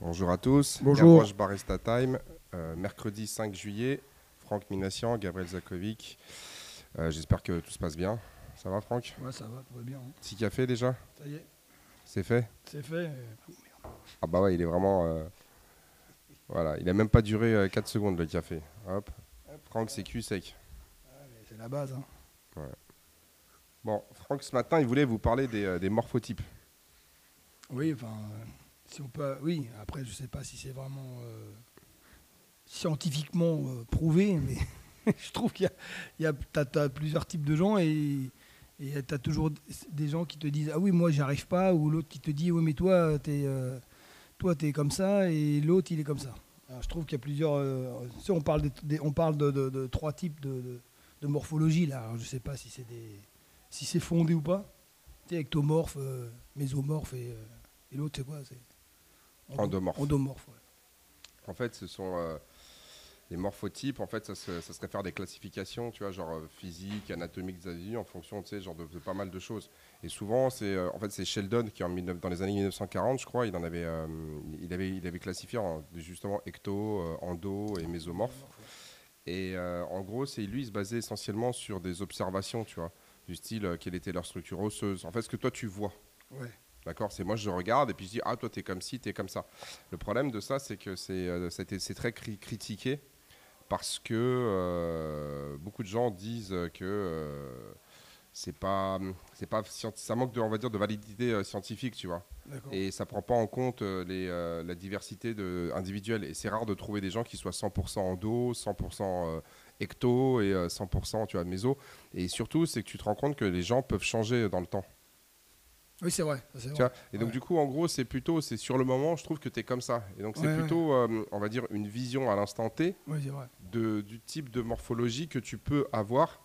Bonjour à tous. Bonjour. Gavroche Barista Time, euh, mercredi 5 juillet. Franck Minassian, Gabriel Zakovic. Euh, J'espère que tout se passe bien. Ça va, Franck? Ouais, ça va, tout va bien. hein. Petit café déjà? Ça y est, C'est fait? C'est fait. Ah bah ouais, il est vraiment. euh, Voilà, il a même pas duré 4 secondes le café. Hop. Franck, c'est cuit sec. Ah, mais C'est la base. hein. Bon, Franck, ce matin, il voulait vous parler des, euh, des morphotypes. Oui, enfin, euh, Oui, après, je sais pas si c'est vraiment euh, scientifiquement euh, prouvé, mais je trouve qu'il y a, plusieurs types de gens et tu as toujours des gens qui te disent ah oui moi j'y arrive pas ou l'autre qui te dit oui mais toi t'es euh, toi t'es comme ça et l'autre il est comme ça. Alors, je trouve qu'il y a plusieurs. euh, si on parle des- on parle de, de- de trois types de, de- de morphologie là. Je sais pas si c'est si fondé ou pas. Tu sais, ectomorphe, euh, mésomorphe euh, et l'autre c'est quoi c'est Endo- Endomorphe. Endomorphe. ouais. En fait, ce sont euh, les morphotypes. En fait, ça se, ça se réfère à des classifications, tu vois, genre euh, physique, anatomique en fonction, tu sais, genre de, de pas mal de choses. Et souvent, c'est, euh, en fait, c'est Sheldon qui, en 19 dans les années 1940, je crois, il en avait, euh, il avait, il avait classifié en, justement ecto, endo et mésomorphe. Et en gros, c'est lui, il se basait essentiellement sur des observations, tu vois, du style quelle était leur structure osseuse. En fait, ce que toi tu vois. Ouais. D'accord C'est moi, je regarde et puis je dis, ah, toi, t'es comme ci, t'es comme ça. Le problème de ça, c'est que c'est euh, très cri- critiqué parce que euh, beaucoup de gens disent que euh, c'est pas, c'est pas, ça manque de, on va dire, de validité euh, scientifique, tu vois. Et ça prend pas en compte les, la diversité de, individuelle. Et c'est rare de trouver des gens qui soient 100% endo, 100% euh, ecto et euh, 100% tu vois, méso. Et surtout, c'est que tu te rends compte que les gens peuvent changer dans le temps. Oui c'est vrai. ça, c'est Tu vrai. vois et donc Ouais. du coup, en gros, c'est plutôt, c'est sur le moment, je trouve que tu es comme ça. Et donc c'est Ouais, ouais. plutôt, euh, on va dire, une vision à l'instant T vrai. de, du type de morphologie que tu peux avoir.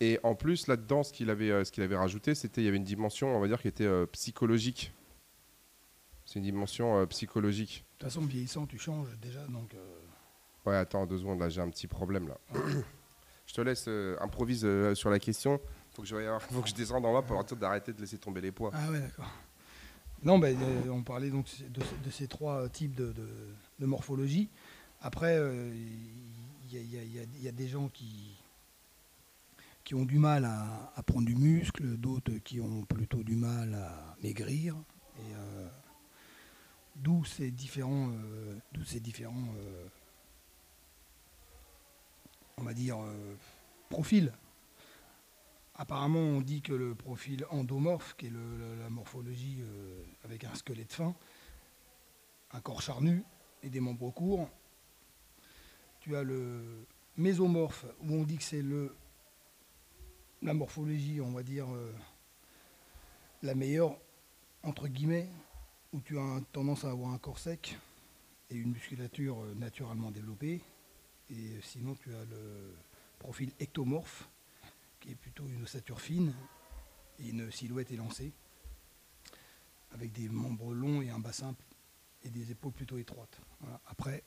Et en plus, là-dedans, ce qu'il avait, euh, ce qu'il avait rajouté, c'était il y avait une dimension, on va dire, qui était euh, psychologique. C'est une dimension euh, psychologique. De toute façon vieillissant tu changes déjà donc. Ouais, attends deux secondes, là, j'ai un petit problème là. je te laisse improvise sur la question. Faut que je, faut que je descende en bas pour leur d'arrêter de laisser tomber les poids. Ah ouais, d'accord. Non, ben, on parlait donc de, ces trois euh, types de, morphologie. Après, il y, a- des gens qui, qui ont du mal à, prendre du muscle, d'autres qui ont plutôt du mal à maigrir. Euh, d'où ces différents, d'où ces différents, on va dire, profils. Apparemment, on dit que le profil endomorphe, qui est la, morphologie euh, avec un squelette fin, un corps charnu et des membres courts. Tu as le mésomorphe, où on dit que c'est la morphologie, on va dire, euh, la meilleure, entre guillemets, où tu as tendance à avoir un corps sec et une musculature euh, naturellement développée. Et sinon, tu as le profil ectomorphe, qui est plutôt une ossature fine et une silhouette élancée, avec des membres longs et un bassin et des épaules plutôt étroites. Après,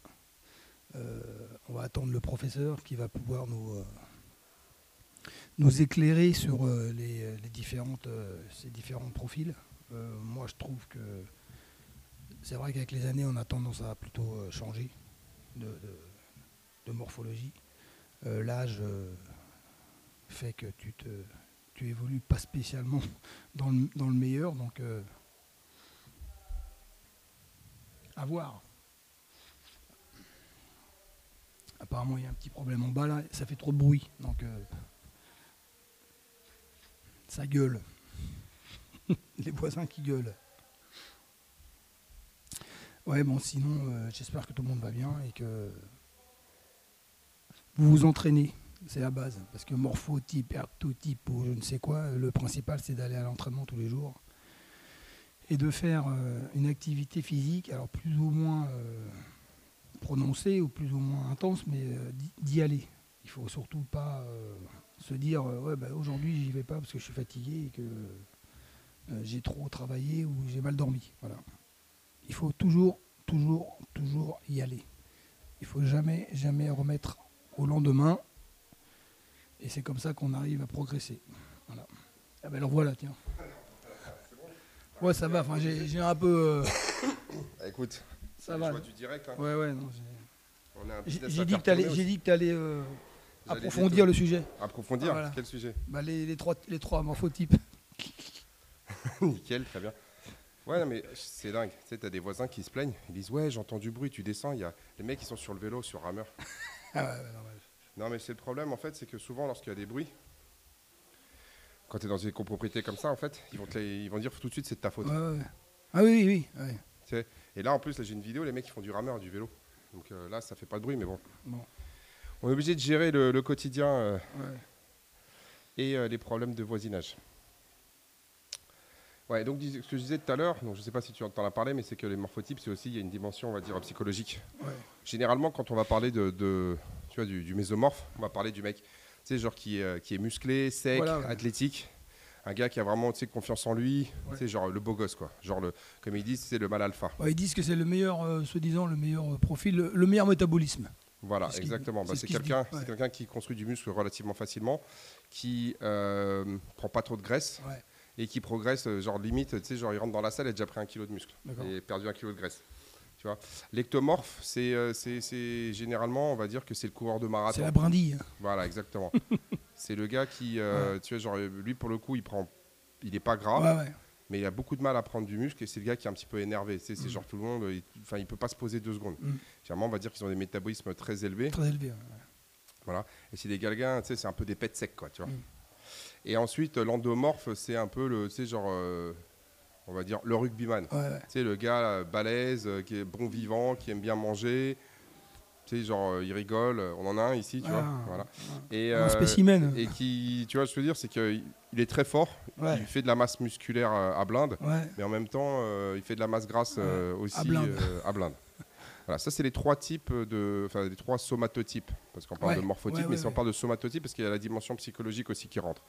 euh, on va attendre le professeur qui va pouvoir nous, euh, nous éclairer sur euh, les, les différentes, ces différents profils. Moi, je trouve que c'est vrai qu'avec les années, on a tendance à plutôt changer de, de- morphologie. L'âge fait que tu te tu évolues pas spécialement dans le, dans le meilleur, donc euh, à voir. Apparemment, il y a un petit problème en bas là, ça fait trop de bruit, donc euh, ça gueule. Les voisins qui gueulent. Ouais, bon, sinon, euh, j'espère que tout le monde va bien et que vous vous entraînez. C'est la base. Parce que morphotype, ertotype ou je ne sais quoi, le principal c'est d'aller à l'entraînement tous les jours et de faire euh, une activité physique, alors plus ou moins euh, prononcée ou plus ou moins intense, mais euh, d'y- aller. Il faut surtout pas se dire ouais, bah, aujourd'hui j'y vais pas parce que je suis fatigué et que j'ai trop travaillé ou j'ai mal dormi. Il faut toujours, toujours, toujours y aller. Il faut jamais, jamais remettre au lendemain. Et c'est comme ça qu'on arrive à progresser. Voilà. Ah ben alors voilà, tiens. Ouais, ça va. Enfin, j'ai un peu. euh, Ah, Écoute, Ça Je va. vois du direct. hein. Ouais, ouais, j'ai- dit que t'allais- tourner j'ai aussi. dit que tu allais euh, approfondir le sujet. Approfondir Voilà. Quel sujet? Bah, les, les trois, les trois morphotypes. Nickel, très bien. Ouais, non, mais c'est dingue. Tu sais, t'as des voisins qui se plaignent. Ils disent Ouais, j'entends du bruit, tu descends. Il y a les mecs qui sont sur le vélo, sur rameur. Ah ouais, ouais, normal. Non, mais c'est le problème, en fait, c'est que souvent, lorsqu'il y a des bruits, quand tu es dans une copropriété comme ça, en fait, ils vont, te les- ils vont dire tout de suite c'est de ta faute. Ouais, ouais. Ah oui, oui, oui. ouais. Et là, en plus, là, j'ai une vidéo, les mecs qui font du rameur, du vélo. Donc euh, là, ça fait pas de bruit, mais bon. Bon. On est obligé de gérer le, le quotidien euh, Ouais. et euh, les problèmes de voisinage. Ouais, donc dis- ce que je disais tout à l'heure, donc je sais pas si tu en as parlé, mais c'est que les morphotypes, c'est aussi il y a une dimension, on va dire, psychologique. Ouais. Généralement, quand on va parler de, de- tu vois, du, du mésomorphe, on va parler du mec, tu sais, genre qui, est, euh, qui est musclé, sec, Voilà, ouais. athlétique, un gars qui a vraiment, tu sais, confiance en lui, Ouais. tu sais, genre le beau gosse, quoi. Genre le, comme ils disent, c'est le mal alpha. Ouais, ils disent que c'est le meilleur, euh, soi-disant, le meilleur euh, profil, le, le meilleur métabolisme. Voilà, ce exactement. Bah, c'est ce qui se quelqu'un ouais. qui construit du muscle relativement facilement, qui euh, prend pas trop de graisse Ouais. et qui progresse, euh, genre limite, tu sais, genre il rentre dans la salle et a déjà pris un kilo de muscle et perdu un kilo de graisse. Tu vois, l'ectomorphe, c'est euh, c'est- c'est généralement, on va dire que c'est le coureur de C'est marathon. la brindille. Voilà, exactement. c'est le gars qui, euh, tu vois, genre lui pour le coup, il prend, il est pas Ouais, ouais. mais il a beaucoup de mal à prendre du muscle et c'est le gars qui est un petit peu énervé. C'est Mm. genre tout le monde, il- enfin, il peut pas se poser deux secondes. Mm. Généralement, on va dire qu'ils ont des métabolismes très élevés. Très élevé. ouais. Et c'est des galgans, tu sais, c'est un peu des pets secs, quoi, tu vois. Mm. Et ensuite, l'endomorphe, c'est un peu le, tu sais, genre, euh, on va dire, le rugbyman. Ouais, ouais. Tu sais, le gars euh, balèze, euh, qui est bon vivant, qui aime bien manger. Tu sais, genre, euh, il rigole. On en a un ici, tu vois. Voilà. Et, Un spécimen. et qui, tu vois, ce que je veux dire, c'est qu'il il est très fort. Ouais. Il fait de la masse musculaire à blinde. Mais en même temps, euh, il fait de la masse grasse aussi à blinde. à blinde. Voilà, ça c'est les trois types de, enfin les trois somatotypes, parce qu'on parle Ouais, de morphotype, ouais, mais si on parle de somatotype, parce qu'il y a la dimension psychologique aussi qui rentre.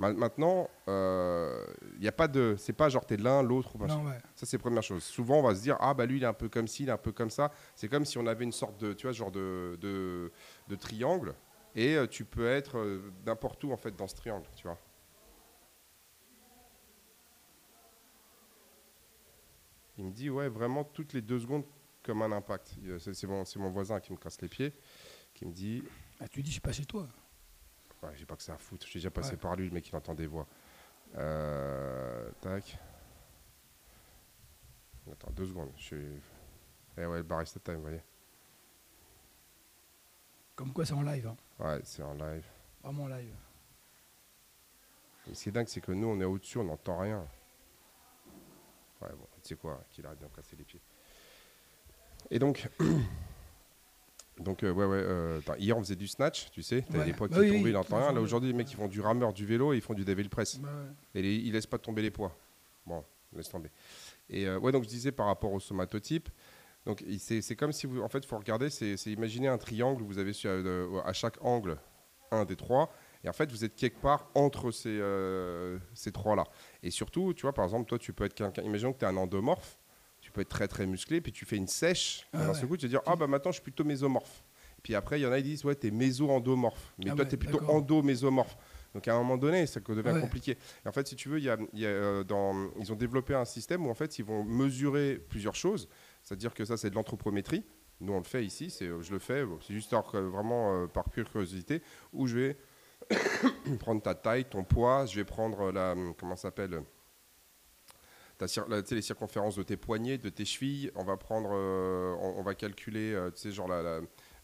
Ma- Maintenant, euh, il n'y a pas de, c'est pas genre t'es l'un, l'autre, ouais. Ça c'est première chose. Souvent on va se dire ah bah lui il est un peu comme ci, il est un peu comme ça. C'est comme si on avait une sorte de, tu vois, genre de, de, de triangle, et euh, tu peux être euh, n'importe où en fait dans ce triangle, tu vois. Il me dit ouais vraiment toutes les deux secondes comme un impact. Il- C'est mon, mon voisin qui me casse les pieds, qui me dit Ah, tu dis, je suis pas chez toi. Ouais, j'ai pas que ça à foutre, j'ai déjà passé Ouais. par lui, le mec il entend des voix. Euh, tac. Attends deux secondes, je suis. Eh ouais, le barista time, vous voyez. Comme quoi, c'est en live. hein. Ouais, c'est en live. Vraiment en live. Et ce qui est dingue, c'est que nous, on est au-dessus, on n'entend rien. Ouais, bon, tu sais quoi, qu'il arrête de me casser les pieds. Et donc, donc euh, ouais, ouais, euh, attends, hier on faisait du snatch, tu sais, t'avais Ouais. des poids Bah qui oui, tombaient, qui rien. font Là, aujourd'hui, les mecs, ils font du rameur, du vélo et ils font du devil press. Bah, ouais. Et les- ils laissent pas tomber les poids. Bon, laisse tomber. Et euh, ouais, donc je disais par rapport au somatotype, donc c'est comme si vous, en fait, faut regarder, c'est imaginer un triangle où vous avez sur- euh, à chaque angle un des trois, et en fait vous êtes quelque part entre ces, euh, ces trois-là. Et surtout, tu vois, par exemple, toi tu peux être quelqu'un, imaginons que tu es un endomorphe, tu peux être très très musclé, puis tu fais une sèche, Ah ouais. seul coup tu vas dire, ah bah maintenant je suis plutôt mésomorphe. Puis après, il y en a qui disent, ouais, t'es méso-endomorphe. Mais Ah toi, ouais, tu es plutôt endo-mésomorphe. Donc à un moment donné, ça devient Ouais. compliqué. Et en fait, si tu veux, il y a, il y a, euh, dans, ils ont développé un système où en fait, ils vont mesurer plusieurs choses. C'est-à-dire que ça, c'est de l'anthropométrie. Nous, on le fait ici. C'est, je le fais. C'est juste vraiment euh, par pure curiosité où je vais prendre ta taille, ton poids. Je vais prendre la comment ça s'appelle ta la- les circonférences de tes poignets, de tes chevilles. On va prendre, euh, on, on va calculer, euh, tu sais, genre la, la,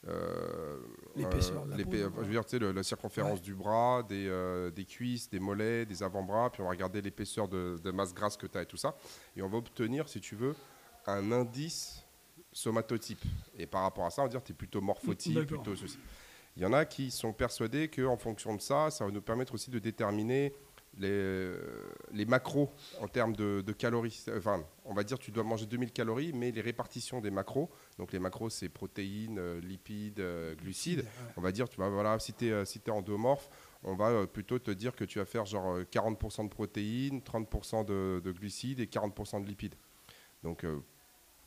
euh, L'épaisseur la l'épais- peau, quoi. je veux dire, tu sais, le- la circonférence Ouais. du bras, des, des cuisses, des mollets, des avant-bras, puis on va regarder l'épaisseur de, de masse grasse que tu as et tout ça. Et on va obtenir, si tu veux, un indice somatotype. Et par rapport à ça, on va dire tu es plutôt morphotype, plutôt ceci. Il y en a qui sont persuadés qu'en fonction de ça, ça va nous permettre aussi de déterminer les, les macros en termes de, de calories. Enfin, on va dire tu dois manger 2000 calories, mais les répartitions des macros, donc les macros c'est protéines, euh, lipides, euh, glucides, on va dire, tu vois, voilà, si tu es, si t'es endomorphe, on va euh, plutôt te dire que tu vas faire genre euh, 40% de protéines, 30% de, de glucides et 40% de lipides. Donc, euh,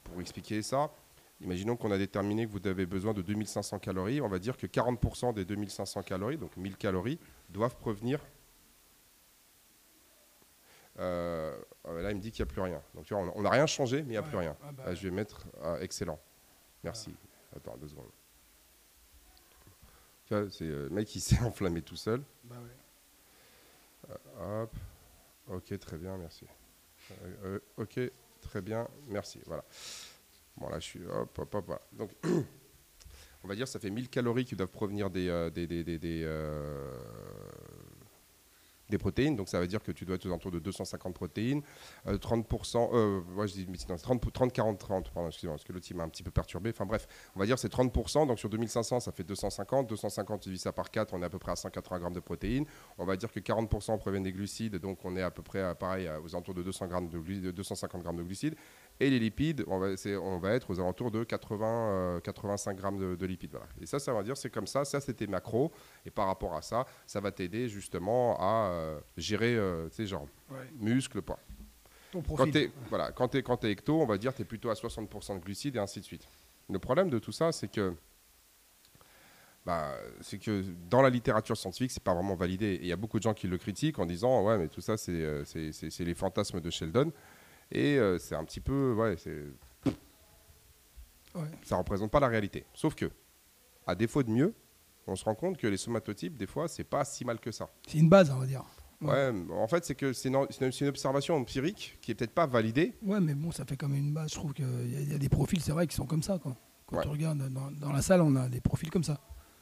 pour expliquer ça, imaginons qu'on a déterminé que vous avez besoin de 2500 calories. On va dire que 40% des 2500 calories, donc 1000 calories, doivent provenir euh, euh, là, il me dit qu'il n'y a plus rien. Donc, tu vois, on n'a rien changé, mais il n'y a Ouais. plus rien. Ah bah, Ah, je vais mettre ah, excellent. Merci. Attends, deux secondes. Tu vois, c'est euh, le mec qui s'est enflammé tout seul. bah ouais. Hop. Ok, très bien, merci. Euh, euh, ok, très bien, merci. Voilà. Bon, là, je suis. Hop, hop, hop, voilà. Donc, on va dire ça fait 1000 calories qui doivent provenir des, euh, des, des, des, des, euh, des protéines. Donc, ça veut dire que tu dois être aux alentours de 250 protéines. Euh, 30%. Euh, moi, je dis non, c'est 30, 30, 40, 30. Pardon, excusez-moi, parce que l'autre, il m'a un petit peu perturbé. Enfin, bref, on va dire c'est 30%. Donc, sur 2500, ça fait 250. 250, tu divises ça par 4, on est à peu près à 180 grammes de protéines. On va dire que 40% proviennent des glucides, donc on est à peu près à, pareil à- aux alentours de, 200 grammes de, glu- de 250 grammes de glucides. Et les lipides, on va, c'est- on va être aux alentours de 80, euh, 85 grammes de, de lipides. Voilà. Et ça, ça va dire c'est comme ça. Ça, c'était macro. Et par rapport à ça, ça va t'aider justement à euh, gérer, euh, tu sais, genre Ouais. muscle, poids. Ton Quand profil. tu es, voilà, quand t'es- quand t'es ecto, on va dire tu es plutôt à 60% de glucides et ainsi de suite. Le problème de tout ça, c'est que bah, c'est que dans la littérature scientifique, c'est pas vraiment validé. Et il y a beaucoup de gens qui le critiquent en disant ouais, mais tout ça, euh, c'est les fantasmes de Sheldon. Et euh, c'est un petit peu, ouais, c'est- Ouais. ça représente pas la réalité. Sauf que, à défaut de mieux, on se rend compte que les somatotypes, des fois, c'est pas si mal que ça. C'est une base, on va dire. Ouais, en fait, c'est que c'est une, observation empirique qui est peut-être pas validée, Ouais, mais bon, ça fait quand même une base. Je trouve qu'il y, a- il y a des profils, c'est vrai, qui sont comme ça. Quoi. Quand tu regardes dans, dans la salle, on a des profils comme ça.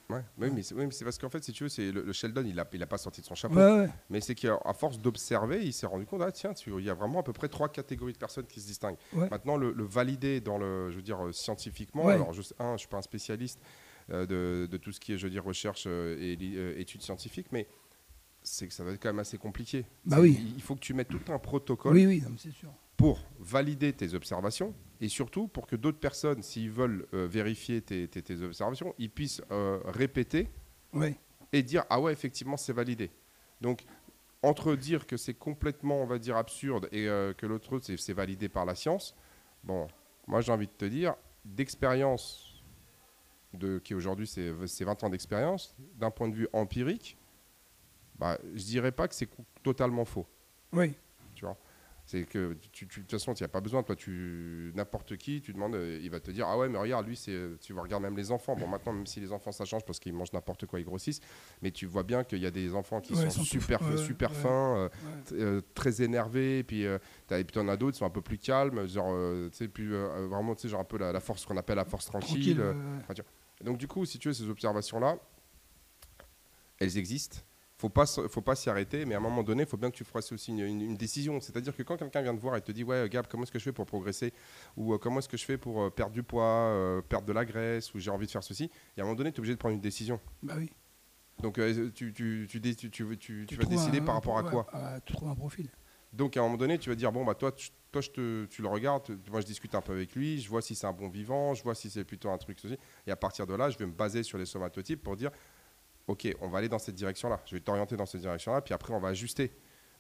Ouais, oui, mais c'est oui, mais c'est parce qu'en fait, si tu veux, c'est le, le Sheldon, il a, il a pas sorti de son chapeau. Ouais, ouais. Mais c'est qu'à force d'observer, il s'est rendu compte, ah tiens, il y a vraiment à peu près trois catégories de personnes qui se distinguent. Maintenant, le, le valider dans le, je veux dire, euh, scientifiquement, alors je, un, je suis pas un spécialiste euh, de, de tout ce qui est, je veux dire, recherche euh, et euh, études scientifiques, mais c'est que ça va être quand même assez compliqué. Bah oui. Il faut que tu mettes tout un protocole Oui, oui, c'est sûr. pour valider tes observations et surtout pour que d'autres personnes, s'ils veulent euh, vérifier tes, tes- tes observations, ils puissent euh, répéter et dire ah ouais effectivement c'est validé. Donc entre dire que c'est complètement on va dire absurde et euh, que l'autre c'est validé par la science, bon moi j'ai envie de te dire d'expérience de qui aujourd'hui c'est c'est 20 ans d'expérience d'un point de vue empirique, bah je dirais pas que c'est totalement faux. Oui. Vois c'est que tu, tu- de toute façon, tu n'as pas besoin. Toi, tu n'importe qui, tu demandes, euh, il va te dire ah ouais, mais regarde, lui, c'est, euh, tu vas regarder même les enfants. Bon, maintenant, même si les enfants ça change parce qu'ils mangent n'importe quoi, ils grossissent, mais tu vois bien qu'il y a des enfants qui Ouais, sont, super, ouais, super ouais. fins, euh, très énervés, et puis euh, et puis t'en as d'autres qui sont un peu plus calmes, genre, euh, tu sais, plus vraiment, tu sais, genre un peu la, la force qu'on appelle la force tranquille. Donc du coup, si tu veux, ces observations-là, elles existent. Faut pas, faut pas s'y arrêter, mais à un moment donné, il faut bien que tu fasses aussi une, une- une décision. C'est-à-dire que quand quelqu'un vient te voir et te dit, ouais, Gab, comment est-ce que je fais pour progresser? Ou euh, comment est-ce que je fais pour euh, perdre du poids, euh, perdre de la graisse, ou j'ai envie de faire ceci, et à un moment donné, tu es obligé de prendre une décision. Bah oui. Donc tu, tu, tu, tu, vas décider un- par rapport à ouais, quoi? Tu trouves un profil. donc à un moment donné, tu vas dire bon bah toi, tu, toi je te, tu le regardes, moi je discute un peu avec lui, je vois si c'est un bon vivant, je vois si c'est plutôt un truc ceci, et à partir de là, je vais me baser sur les somatotypes pour dire ok, on va aller dans cette direction-là, je vais t'orienter dans cette direction-là, puis après on va ajuster.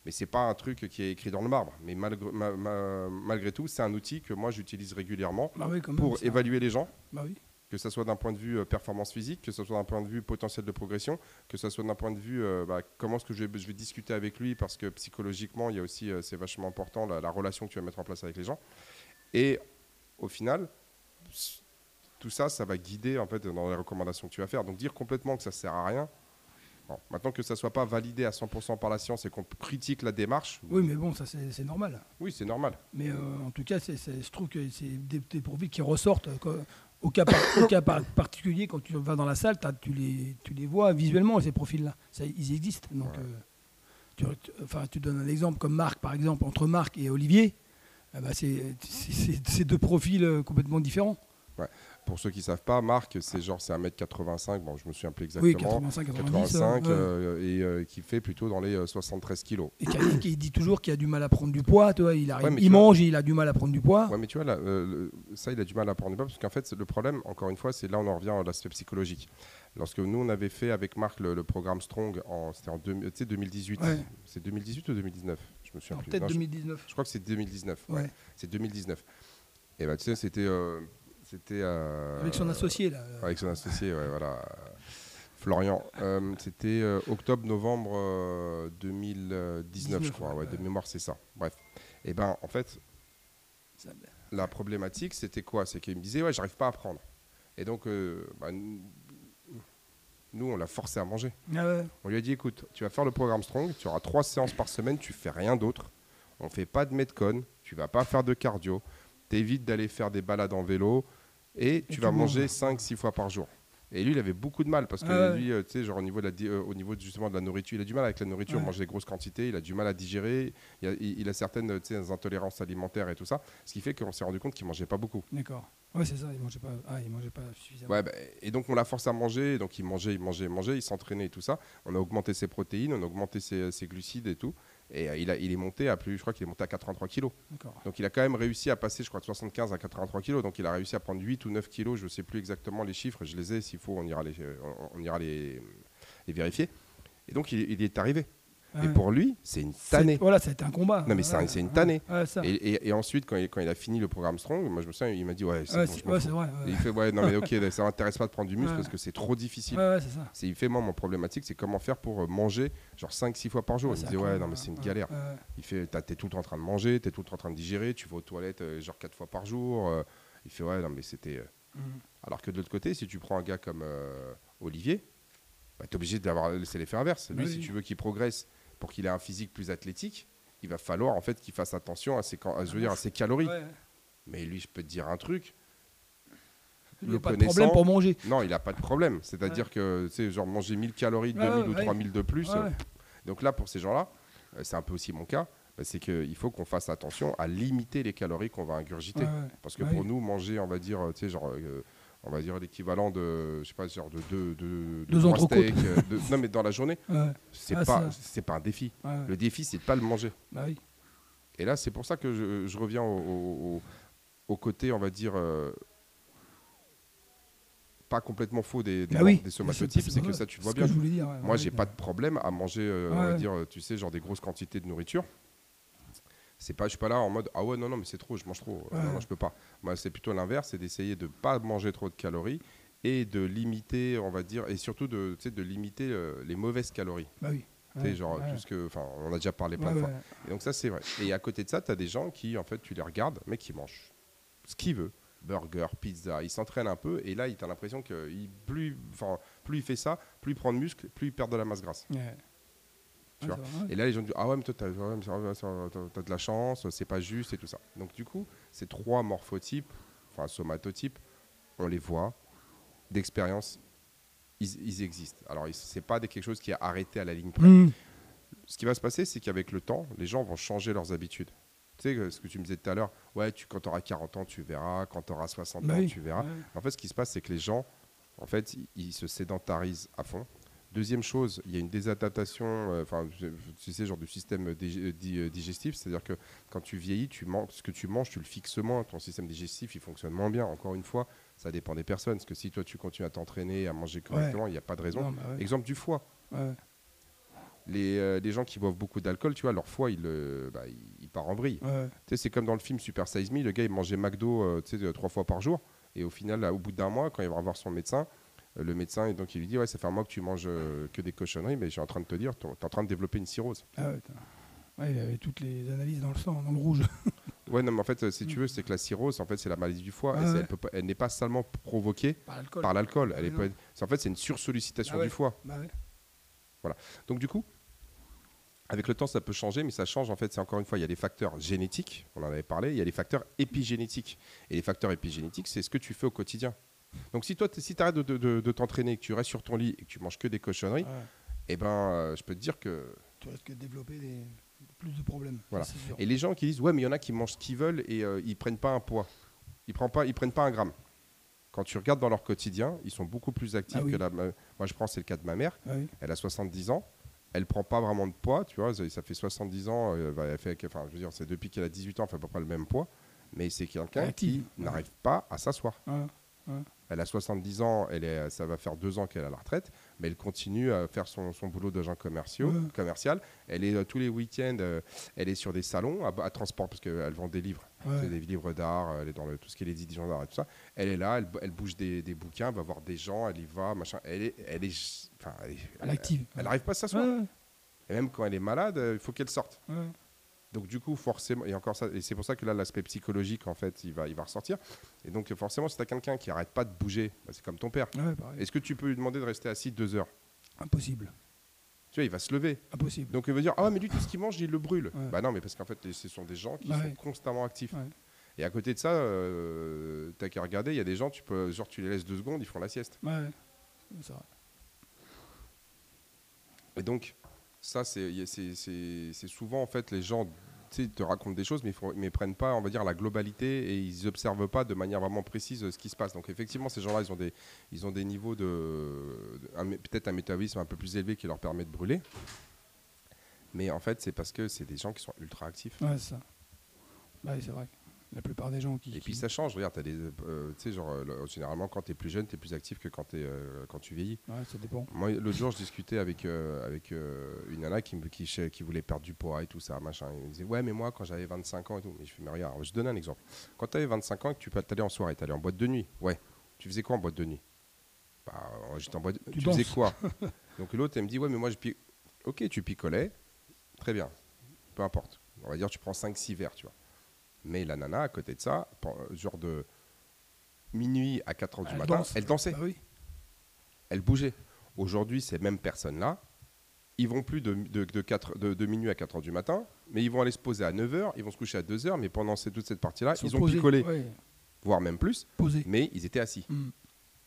Mais c'est pas un truc qui est écrit dans le marbre. Mais malgré, ma- ma- malgré tout, c'est un outil que moi j'utilise régulièrement Bah oui, quand même. pour évaluer les gens, Bah oui. que ce soit d'un point de vue euh, performance physique, que ce soit d'un point de vue potentiel de progression, que ce soit d'un point de vue euh, bah, comment est-ce que je vais, je vais discuter avec lui, parce que psychologiquement, il y a aussi, euh, c'est vachement important, la, la relation que tu vas mettre en place avec les gens. Et au final, tout ça, ça va guider en fait dans les recommandations que tu vas faire. Donc dire complètement que ça sert à rien. Bon, maintenant que ça soit pas validé à 100% par la science et qu'on critique la démarche, Oui, mais bon, ça c'est normal. oui, c'est normal. Mais euh, en tout cas, c'est- je trouve que c'est des, des profils qui ressortent. quoi. Au cas, par- au cas par- particulier, quand tu vas dans la salle, tu, les, tu les vois visuellement, ces profils-là. Ça, Ils existent. Donc, Ouais. euh, tu, tu- enfin, tu donnes un exemple comme Marc, par exemple, entre Marc et Olivier. eh ben, c'est c'est- c'est- c'est deux profils euh, complètement différents. Pour ceux qui savent pas, Marc, c'est genre c'est 1m85, bon, je me souviens plus Oui, exactement. 85, 90. 85 euh, ouais. euh, et euh, qui fait plutôt dans les euh, 73 kilos. Et qui, dit toujours qu'il a du mal à prendre du poids. Tu vois, il arrive, il vois- mange et il a du mal à prendre du poids. Ouais, mais tu vois, là, euh, le- ça, il a du mal à prendre du poids parce qu'en fait, le problème, encore une fois, c'est là on en revient à l'aspect psychologique. Lorsque nous, on avait fait avec Marc le, le programme Strong, c'était en deux- tu sais, 2018. Ouais. C'est 2018 ou 2019 Je me souviens plus. Peut-être Non, je, 2019. je crois que c'est 2019. ouais. Ouais. C'est 2019. Et bah, tu sais, c'était. euh, c'était euh, Avec son associé, là. Avec son associé, ouais, voilà. Florian, euh, c'était euh, octobre-novembre euh, 2019, je 19, crois. ouais, de mémoire, c'est ça. Bref. Et ben, en fait, Ça- la problématique, c'était quoi? C'est qu'il me disait, ouais, j'arrive pas à prendre. Et donc, bah, nous, nous, on l'a forcé à manger. Ah ouais. On lui a dit, écoute, tu vas faire le programme Strong, tu auras trois séances par semaine, tu fais rien d'autre. On fait pas de metcon, tu vas pas faire de cardio, t'évites d'aller faire des balades en vélo et tu vas manger manges. 5-6 fois par jour. Et lui, il avait beaucoup de mal parce que Ah ouais. lui, euh, tu sais, genre au niveau, de la, euh, au niveau justement de la nourriture, il a du mal avec la nourriture, Ouais. manger des grosses quantités, il a du mal à digérer, il a, il- il a certaines intolérances alimentaires et tout ça, ce qui fait qu'on s'est rendu compte qu'il mangeait pas beaucoup. D'accord. Ouais, c'est ça, il mangeait pas, ah, il mangeait pas suffisamment. Ouais, bah, et donc on l'a forcé à manger, donc il mangeait, il mangeait, il mangeait, il s'entraînait et tout ça. On a augmenté ses protéines, on a augmenté ses, ses glucides et tout. Et euh, il, a, il est monté à plus, je crois qu'il est monté à 83 kilos. Donc il a quand même réussi à passer, je crois, de 75 à 83 kilos. Donc il a réussi à prendre 8 ou 9 kilos, je ne sais plus exactement les chiffres, je les ai, s'il faut, on ira les, euh, on, on ira les, les vérifier. Et donc il, il est arrivé. Et pour lui, c'est une tannée. Voilà, ça a été un combat. Non, mais c'est un- Ouais, c'est une tannée. Ouais. Et, et- et ensuite, quand il, quand il a fini le programme Strong, moi je me souviens, il m'a dit Ouais, c'est bon, vrai. Et il fait Ouais, non, mais ok, ça m'intéresse pas de prendre du muscle parce que c'est trop difficile. ça. Il fait, moi, mon problématique, c'est comment faire pour euh, manger genre 5-6 fois par jour. Il me dit, ouais, non, mais c'est une galère. Il fait, t'es tout le temps en train de manger, t'es tout le temps en train de digérer, tu vas aux toilettes euh, genre 4 fois par jour. euh. il fait, ouais, non, mais c'était. euh. Mhm. Alors que de l'autre côté, si tu prends un gars comme Olivier, bah, t'es obligé d'avoir laissé l'effet inverse. Lui, Oui, si tu veux qu'il progresse pour qu'il ait un physique plus athlétique, il va falloir en fait qu'il fasse attention à ses, à, je veux dire, à ses calories. Ouais. Mais lui, je peux te dire un truc. Il n'y Le a pas de problème pour manger. Non, il n'a pas de problème. C'est-à-dire que, tu sais, genre manger 1000 calories, Ouais, 2000 ouais, ou ouais. 3000 de plus. Euh. Donc là, pour ces gens-là, euh, c'est un peu aussi mon cas, bah, c'est qu'il faut qu'on fasse attention à limiter les calories qu'on va ingurgiter. Parce que pour nous, manger, on va dire, euh, tu sais, genre, euh, on va dire l'équivalent de, je sais pas, genre de deux, de, Deux entrecôtes. non, mais dans la journée, Ouais, c'est Ah, pas, c'est pas un défi. ouais. Le défi, c'est de pas le manger. Bah oui. Et là, c'est pour ça que je, je reviens au, au- au- au côté, on va dire, euh, pas complètement faux des, des, Bah oui. des somatotypes, C'est- que ça, tu vois bien. dire. ouais, Moi, j'ai pas de problème à manger, euh, on va dire, euh, tu sais, genre des grosses quantités de nourriture. C'est pas, je suis pas là en mode ah ouais non non mais c'est trop, je mange trop, Ouais. non, non je peux pas. Moi c'est plutôt l'inverse, c'est d'essayer de pas manger trop de calories et de limiter, on va dire, et surtout de, tu de limiter euh, les mauvaises calories. Bah oui. Tu sais, Ouais, genre ouais. tout ce que, enfin on a déjà parlé plein Ouais, de fois. Et donc ça c'est vrai. Et à côté de ça, tu as des gens qui en fait tu les regardes mais qui mangent ce qu'ils veulent, burger, pizza, ils s'entraînent un peu et là il as l'impression que il- plus, enfin plus il fait ça, plus il prend de muscle, plus il perd de la masse grasse. Tu vois. vrai, ouais. Et là, les gens disent Ah ouais, mais toi, t'as t'as de la chance, c'est pas juste et tout ça. Donc, du coup, ces trois morphotypes, enfin somatotypes, on les voit d'expérience, ils, ils existent. Alors, c'est pas des- quelque chose qui est arrêté à la ligne près. Mhm. Ce qui va se passer, c'est qu'avec le temps, les gens vont changer leurs habitudes. Tu sais, ce que tu me disais tout à l'heure, ouais, tu, quand tu auras 40 ans, tu verras, quand tu auras 60 Bah ans, tu verras. En fait, ce qui se passe, c'est que les gens, en fait, ils se sédentarisent à fond. Deuxième chose, il y a une désadaptation, euh, enfin, tu sais, genre du système di- euh, digestif, c'est-à-dire que quand tu vieillis, tu manges, ce que tu manges, tu le fixes moins, ton système digestif, il fonctionne moins bien. Encore une fois, ça dépend des personnes, parce que si toi, tu continues à t'entraîner, à manger correctement, il n'y a pas de raison. Non, bah ouais. Exemple du foie. Ouais. Les, euh, les gens qui boivent beaucoup d'alcool, tu vois, leur foie, il, euh, bah, il, il part en vrille. Ouais. Tu sais, c'est comme dans le film Super Size Me, le gars il mangeait McDo euh, tu sais, euh, trois fois par jour. Et au final, là, au bout d'un mois, quand il va voir son médecin, euh, le médecin, et donc il lui dit Ouais, ça fait un mois que tu manges euh, que des cochonneries, mais je suis en train de te dire, tu es en train de développer une cirrhose. Ah ouais, il avait toutes les analyses dans le sang, dans le rouge. Ouais, non, mais en fait, euh, si tu veux, c'est que la cirrhose, en fait, c'est la maladie du foie. Ah et c'est- ouais. elle n'est pas seulement provoquée Par l'alcool. Elle est En fait, c'est une sursollicitation Ah du foie. Bah ouais. Donc du coup, avec le temps, ça peut changer, mais ça change en fait. C'est encore une fois, il y a des facteurs génétiques, on en avait parlé, il y a des facteurs épigénétiques. Et les facteurs épigénétiques, c'est ce que tu fais au quotidien. Donc si toi, si tu arrêtes de, de- de- de t'entraîner, que tu restes sur ton lit et que tu manges que des cochonneries, Ouais. eh ben, euh, je peux te dire que. Tu risques de développer des... plus de problèmes. Voilà. Et les gens qui disent, ouais, mais il y en a qui mangent ce qu'ils veulent et euh, ils prennent pas un poids, ils prennent pas, ils prennent pas un gramme. Quand tu regardes dans leur quotidien, ils sont beaucoup plus actifs Ah oui. que la. Moi, je prends, c'est le cas de ma mère. Ah oui. Elle a 70 ans. Elle prend pas vraiment de poids, tu vois. Ça fait 70 ans. euh, bah, elle fait, enfin, je veux dire, c'est depuis qu'elle a 18 ans, elle fait à peu près le même poids. Mais c'est quelqu'un qui ouais. n'arrive pas à s'asseoir. Ouais. Elle a 70 ans, elle est, ça va faire deux ans qu'elle est à la retraite, mais elle continue à faire son, son boulot d'agent commerciaux, Ouais. commercial. Elle est euh, tous les week-ends, euh, elle est sur des salons à, à transport parce qu'elle vend des livres. Ouais. des livres d'art, elle est dans le, tout ce qui est les éditions d'art et tout ça. Elle est là, elle, elle bouge des, des bouquins, va voir des gens, elle y va, machin. Elle est, elle est, elle, est- Elle est active. elle arrive pas à s'asseoir. Ouais, Et même quand elle est malade, euh, il faut qu'elle sorte. Donc du coup, forcément, et encore ça, et c'est pour ça que là, l'aspect psychologique, en fait, il va, il va ressortir. Et donc forcément, si tu as quelqu'un qui arrête pas de bouger, bah, c'est comme ton père. Ouais. Est-ce que tu peux lui demander de rester assis deux heures? Impossible. Tu vois, il va se lever. Impossible. Donc il va dire ah mais lui tout ce qu'il mange il le brûle. Ouais. Bah non mais parce qu'en fait ce sont des gens qui sont constamment actifs. Et à côté de ça, euh, t'as qu'à regarder, il y a des gens tu peux genre tu les laisses deux secondes ils font la sieste. Ouais, ouais. C'est vrai. Et donc ça c'est souvent en fait les gens te racontent des choses mais ils mais prennent pas on va dire la globalité et ils observent pas de manière vraiment précise euh, ce qui se passe. Donc effectivement ces gens-là ils ont des ils ont des niveaux de, peut-être un métabolisme un peu plus élevé qui leur permet de brûler. Mais en fait c'est parce que c'est des gens qui sont ultra actifs. Ouais, ça. Ouais, c'est vrai. La plupart des gens qui. Et puis ça change, regarde, t'as des, euh, tu sais, genre, euh, le- généralement quand tu es plus jeune, tu es plus actif que quand, t'es, euh, quand tu vieillis. Ouais, ça dépend. Moi, l'autre jour, je discutais avec, avec une nana qui, qui, qui voulait perdre du poids et tout ça, machin. Il me disait, ouais, mais moi, quand j'avais 25 ans et tout, mais je fais, mais regarde, je te donne un exemple. Quand tu avais 25 ans et que tu allais en soirée, tu allais en boîte de nuit, ouais, tu faisais quoi en boîte de nuit? Bah, J'étais en boîte Tu Tu, faisais quoi? Donc l'autre, elle me dit, ouais, mais moi, je pi- ok, tu picolais, très bien, peu importe. On va dire, tu prends 5-6 verres, tu vois. Mais la nana, à côté de ça, genre de minuit à 4 heures du matin, danse. elle dansait, Bah oui. elle bougeait. Aujourd'hui, ces mêmes personnes-là, ils vont plus de, de, de, 4 de- de minuit à 4 heures du matin, mais ils vont aller se poser à 9 heures, ils vont se coucher à 2 heures, mais pendant cette- toute cette partie-là, ils ont posés. picolé, Ouais, voire même plus, posés. mais ils étaient assis.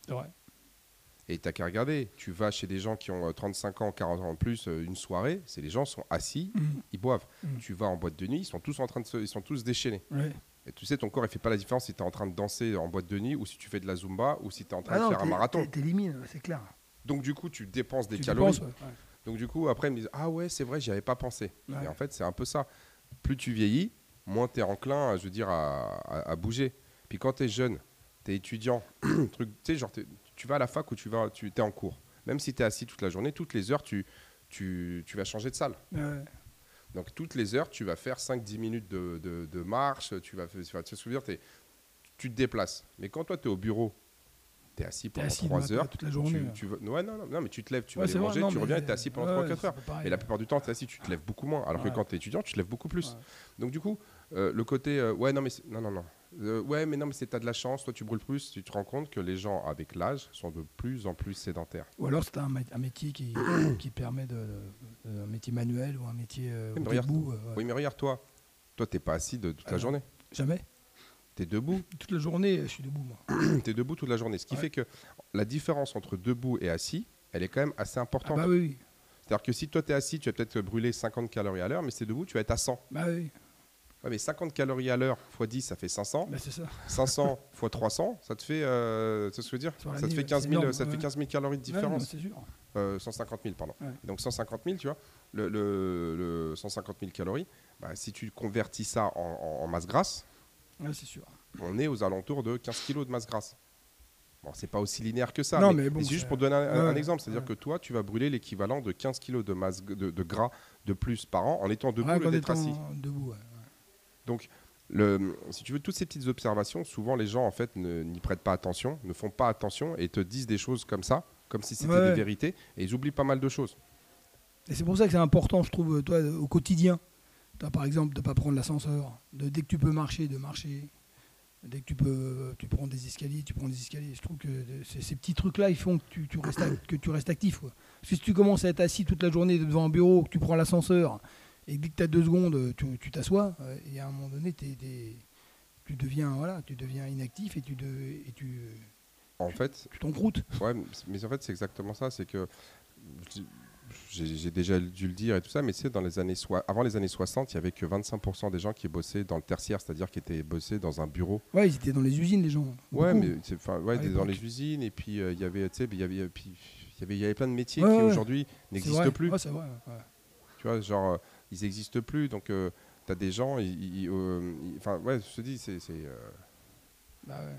C'est vrai. Et t'as qu'à regarder, tu vas chez des gens qui ont euh, 35 ans, 40 ans en plus, euh, une soirée, c'est les gens sont assis, Hmm. ils boivent. Mm. Tu vas en boîte de nuit, ils sont tous en train de se, ils sont tous déchaînés. Ouais. Et tu sais, ton corps, il fait pas la différence si tu es en train de danser en boîte de nuit ou si tu fais de la zumba ou si tu es en train Ah de non, faire un marathon. T'élimines, c'est clair. Donc du coup, tu dépenses des Tu calories. dépenses, ouais, ouais. Donc du coup, après, ils me disent Ah ouais, c'est vrai, j'y avais pas pensé. Ouais. Et en fait, c'est un peu ça. Plus tu vieillis, moins tu es enclin, je veux dire, à, à- à bouger. Puis quand tu es jeune, tu es étudiant, truc, tu sais, genre, tu vas à la fac ou tu vas, tu es en cours. Même si tu es assis toute la journée, toutes les heures, tu, tu, tu vas changer de salle. Ouais. Donc toutes les heures, tu vas faire 5-10 minutes de, de- de marche, tu vas, tu vas te souvenir, tu te déplaces. Mais quand toi, tu es au bureau, tu es assis pendant assis 3 le matin, heures, toute la journée. tu, ouais, non, non, non, mais tu te lèves, tu Ouais, vas aller manger, tu reviens et tu es assis pendant ouais, 3-4 c'est heures. pareil. Et la plupart du temps, tu es assis, tu te lèves beaucoup moins. Alors que quand tu es étudiant, tu te lèves beaucoup plus. Donc du coup, euh, le côté, euh, ouais, non, mais non, non, non. Euh, ouais, mais non, mais c'est t'as de la chance, toi tu brûles plus, tu te rends compte que les gens avec l'âge sont de plus en plus sédentaires. Ou alors c'est un, un métier qui, qui permet de, de- un métier manuel ou un métier euh, Oui, mais regarde- debout. euh, ouais. Oui, mais regarde toi, toi t'es pas assis de toute Ah la non. journée, Jamais. t'es debout, Toute la journée, je suis debout moi. t'es debout toute la journée. Ce qui Ouais. fait que la différence entre debout et assis, elle est quand même assez Ah importante. bah oui, oui. C'est-à-dire que si toi t'es assis, tu vas peut-être brûler 50 calories à l'heure, mais si t'es debout, tu vas être à 100. Bah oui. Ouais, mais 50 calories à l'heure x 10, ça fait 500. Bah c'est ça. 500 x 300, ça te fait, euh, ça se veut dire, ça te fait ouais, 15 c'est 000, énorme, ça te fait ouais. 15 000 calories de Ouais, non, différence. c'est sûr. Euh, 150 000, pardon. Ouais. Donc 150 000, tu vois, le, le- le 150 000 calories, bah, si tu convertis ça en, en- en masse grasse, Ouais, c'est sûr. on est aux alentours de 15 kilos de masse grasse. Bon, c'est pas aussi linéaire que ça, Non, mais, mais bon, mais c'est juste c'est- pour donner un, un ouais, exemple. C'est-à-dire ouais. que toi, tu vas brûler l'équivalent de 15 kilos de masse de, de gras de plus par an en étant debout Ouais, quand d'être assis. Debout, ouais. Donc, le, si tu veux, toutes ces petites observations, souvent les gens en fait n'y prêtent pas attention, ne font pas attention et te disent des choses comme ça, comme si c'était Ouais. des vérités, et ils oublient pas mal de choses. Et c'est pour ça que c'est important, je trouve, toi, au quotidien. Toi, par exemple, de ne pas prendre l'ascenseur. De, dès que tu peux marcher, de marcher. Dès que tu peux, tu prends des escaliers, tu prends des escaliers. Je trouve que ces petits trucs-là, ils font que tu, tu restes, ac- que tu restes actif. quoi. Parce que si tu commences à être assis toute la journée devant un bureau, que tu prends l'ascenseur, et dès que tu as deux secondes, tu tu t'assois, euh, et à un moment donné, tu, deviens, voilà, tu deviens inactif et tu de- et tu En fait, tu t'encroutes. ouais, mais en fait c'est exactement ça, c'est que j'ai déjà dû le dire et tout ça, mais c'est dans les années avant les années 60, il y avait que 25% des gens qui bossaient dans le tertiaire, c'est-à-dire qui étaient bossés dans un bureau. Ouais, ils étaient dans les usines, les gens. Ouais, Beaucoup. mais enfin, ouais, dans les usines et puis euh, il y avait, tu sais, il y avait, puis, il y avait, il y avait plein de métiers Ouais, qui ouais. aujourd'hui n'existent plus. C'est vrai. Tu vois, genre, euh, ils n'existent plus. Donc, tu as des gens, euh, enfin, ouais, je te dis, c'est. c'est, euh, Bah ouais.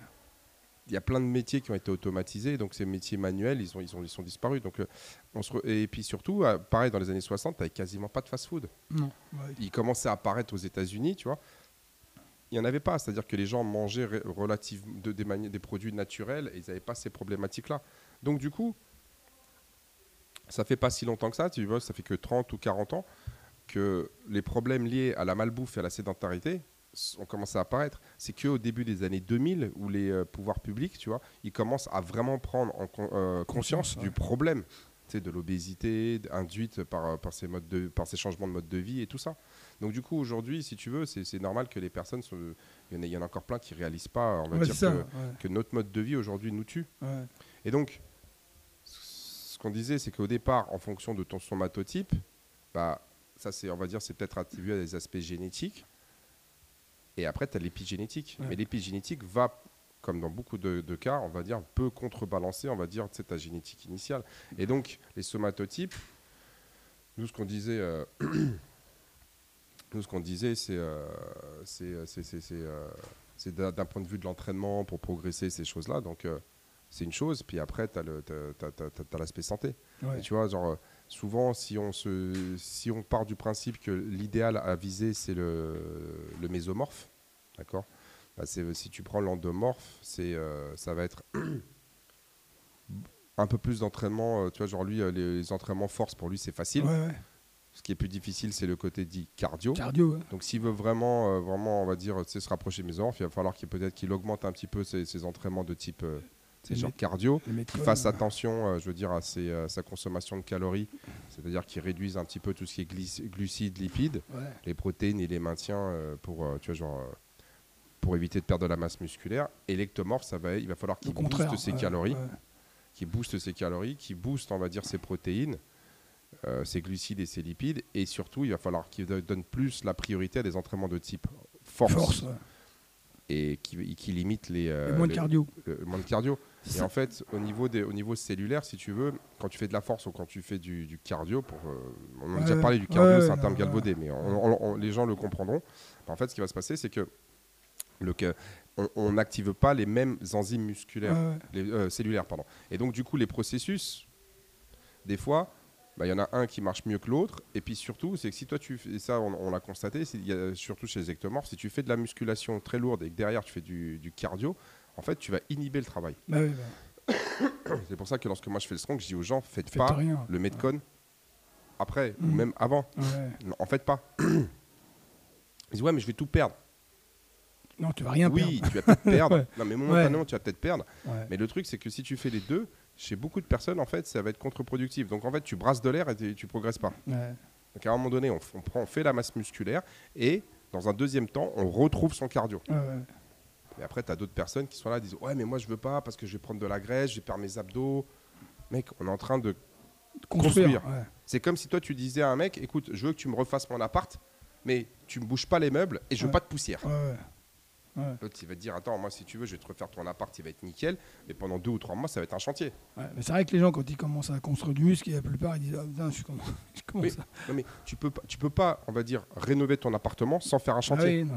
il y a plein de métiers qui ont été automatisés, donc ces métiers manuels, ils, ont, ils, ont, ils sont disparus. Donc, euh, on se re- Et puis surtout, euh, pareil, dans les années 60, tu quasiment pas de fast-food. Non. ouais. Il commençait à apparaître aux États-Unis, tu vois. il n'y en avait pas. C'est-à-dire que les gens mangeaient ré- relative- de- des, mani- des produits naturels et ils n'avaient pas ces problématiques-là. Donc, du coup, ça fait pas si longtemps que ça, tu vois, ça fait que 30 ou 40 ans que les problèmes liés à la malbouffe et à la sédentarité ont commencé à apparaître. C'est qu'au début des années 2000 où les euh, pouvoirs publics, tu vois, ils commencent à vraiment prendre en con- euh, conscience ouais. du problème de l'obésité induite par, euh, par, ces modes de, par ces changements de mode de vie et tout ça. Donc du coup, aujourd'hui, si tu veux, c'est normal que les personnes, il y, en a- il y en a encore plein qui réalisent pas, on va Ouais, dire, ça. que, ouais, que notre mode de vie aujourd'hui nous tue. ouais. Et donc, ce qu'on disait, c'est qu'au départ, en fonction de ton somatotype, bah, ça, c'est, on va dire, c'est peut-être attribué à des aspects génétiques. Et après, tu as l'épigénétique. Ouais. Mais l'épigénétique va, comme dans beaucoup de, de cas, on va dire, peut contrebalancer, on va dire, ta génétique initiale. Et donc, les somatotypes, nous, ce qu'on disait, euh, nous, ce qu'on disait, c'est, euh, c'est, euh, euh, d'un point de vue de l'entraînement pour progresser ces choses-là. Donc, euh, c'est une chose. Puis après, tu as, l'aspect santé. Ouais. Et tu vois, genre, souvent, si on, se, si on part du principe que l'idéal à viser, c'est le, le mésomorphe, d'accord? Bah, Si tu prends l'endomorphe, c'est, euh, ça va être un peu plus d'entraînement. euh, Tu vois, genre, lui, euh, les, les entraînements force, pour lui, c'est facile. Ouais, ouais. Ce qui est plus difficile, c'est le côté dit cardio. Cardio. ouais. Donc s'il veut vraiment, euh, vraiment, on va dire, se rapprocher de mésomorphe, il va falloir qu'il peut-être qu'il augmente un petit peu ses, ses entraînements de type euh, genre mét- cardio Les qu'il méthodes, fasse ouais. attention, euh, je veux dire, à, ses, euh, sa consommation de calories, c'est-à-dire qu'il réduise un petit peu tout ce qui est glucides, lipides, Ouais. les protéines, il les maintient euh, pour, euh, tu vois, genre, euh, pour éviter de perdre de la masse musculaire. Et l'ectomorphe, ça va, il va falloir qu'il booste ses ouais, calories, ouais. qui booste ses calories, qui booste, on va dire, ses protéines, euh, ses glucides et ses lipides, et surtout, il va falloir qu'il do- donne plus la priorité à des entraînements de type force, Force. ouais. et qui, qui limite les, euh, de le- moins de cardio. Et en fait, au niveau, des, au niveau cellulaire, si tu veux, quand tu fais de la force ou quand tu fais du, du cardio, pour, euh, on a Ouais, déjà parlé du cardio, Ouais, c'est un terme galvaudé, mais on- on- on- les gens le comprendront. En fait, ce qui va se passer, c'est que le, on- n'active pas les mêmes enzymes musculaires, Ouais, les, euh, cellulaires, pardon. Et donc, du coup, les processus, des fois, bah, il y en a un qui marche mieux que l'autre. Et puis surtout, c'est que si toi, tu fais, et ça, on, on l'a constaté, y a- surtout chez les ectomorphes, si tu fais de la musculation très lourde et que derrière, tu fais du, du cardio, en fait, tu vas inhiber le travail. Bah oui, bah, C'est pour ça que lorsque moi je fais le strong, je dis aux gens, faites faites pas rien. le metcon après ou Mhm. même avant. Ouais. Non, en fait pas. Ils disent ouais mais je vais tout perdre. Non, tu vas rien oui, tu vas peut-être perdre. Ouais. Non mais momentanément tu vas peut-être perdre. perdre. Mais le truc c'est que si tu fais les deux, chez beaucoup de personnes en fait ça va être contre-productif. Donc en fait tu brasses de l'air et tu- progresses pas. Donc à un moment donné on, f- on prend, on fait la masse musculaire et dans un deuxième temps on retrouve son cardio. Et après tu as d'autres personnes qui sont là et disent ouais mais moi je veux pas parce que je vais prendre de la graisse, je vais perdre mes abdos. Mec, on est en train de Construire. Construire. ouais. C'est comme si toi tu disais à un mec, écoute, je veux que tu me refasses mon appart, mais tu me bouges pas les meubles et je veux Ouais. pas de poussière. Ouais, ouais. L'autre il va te dire, attends, moi si tu veux, je vais te refaire ton appart, il va être nickel, mais pendant deux ou trois mois, ça va être un chantier. Ouais, mais c'est vrai que les gens, quand ils commencent à construire du muscle, la plupart, ils disent Ah putain, je commence, je commence Oui. à. Non mais tu peux pas, tu peux pas, on va dire, rénover ton appartement sans faire un Ah chantier. oui,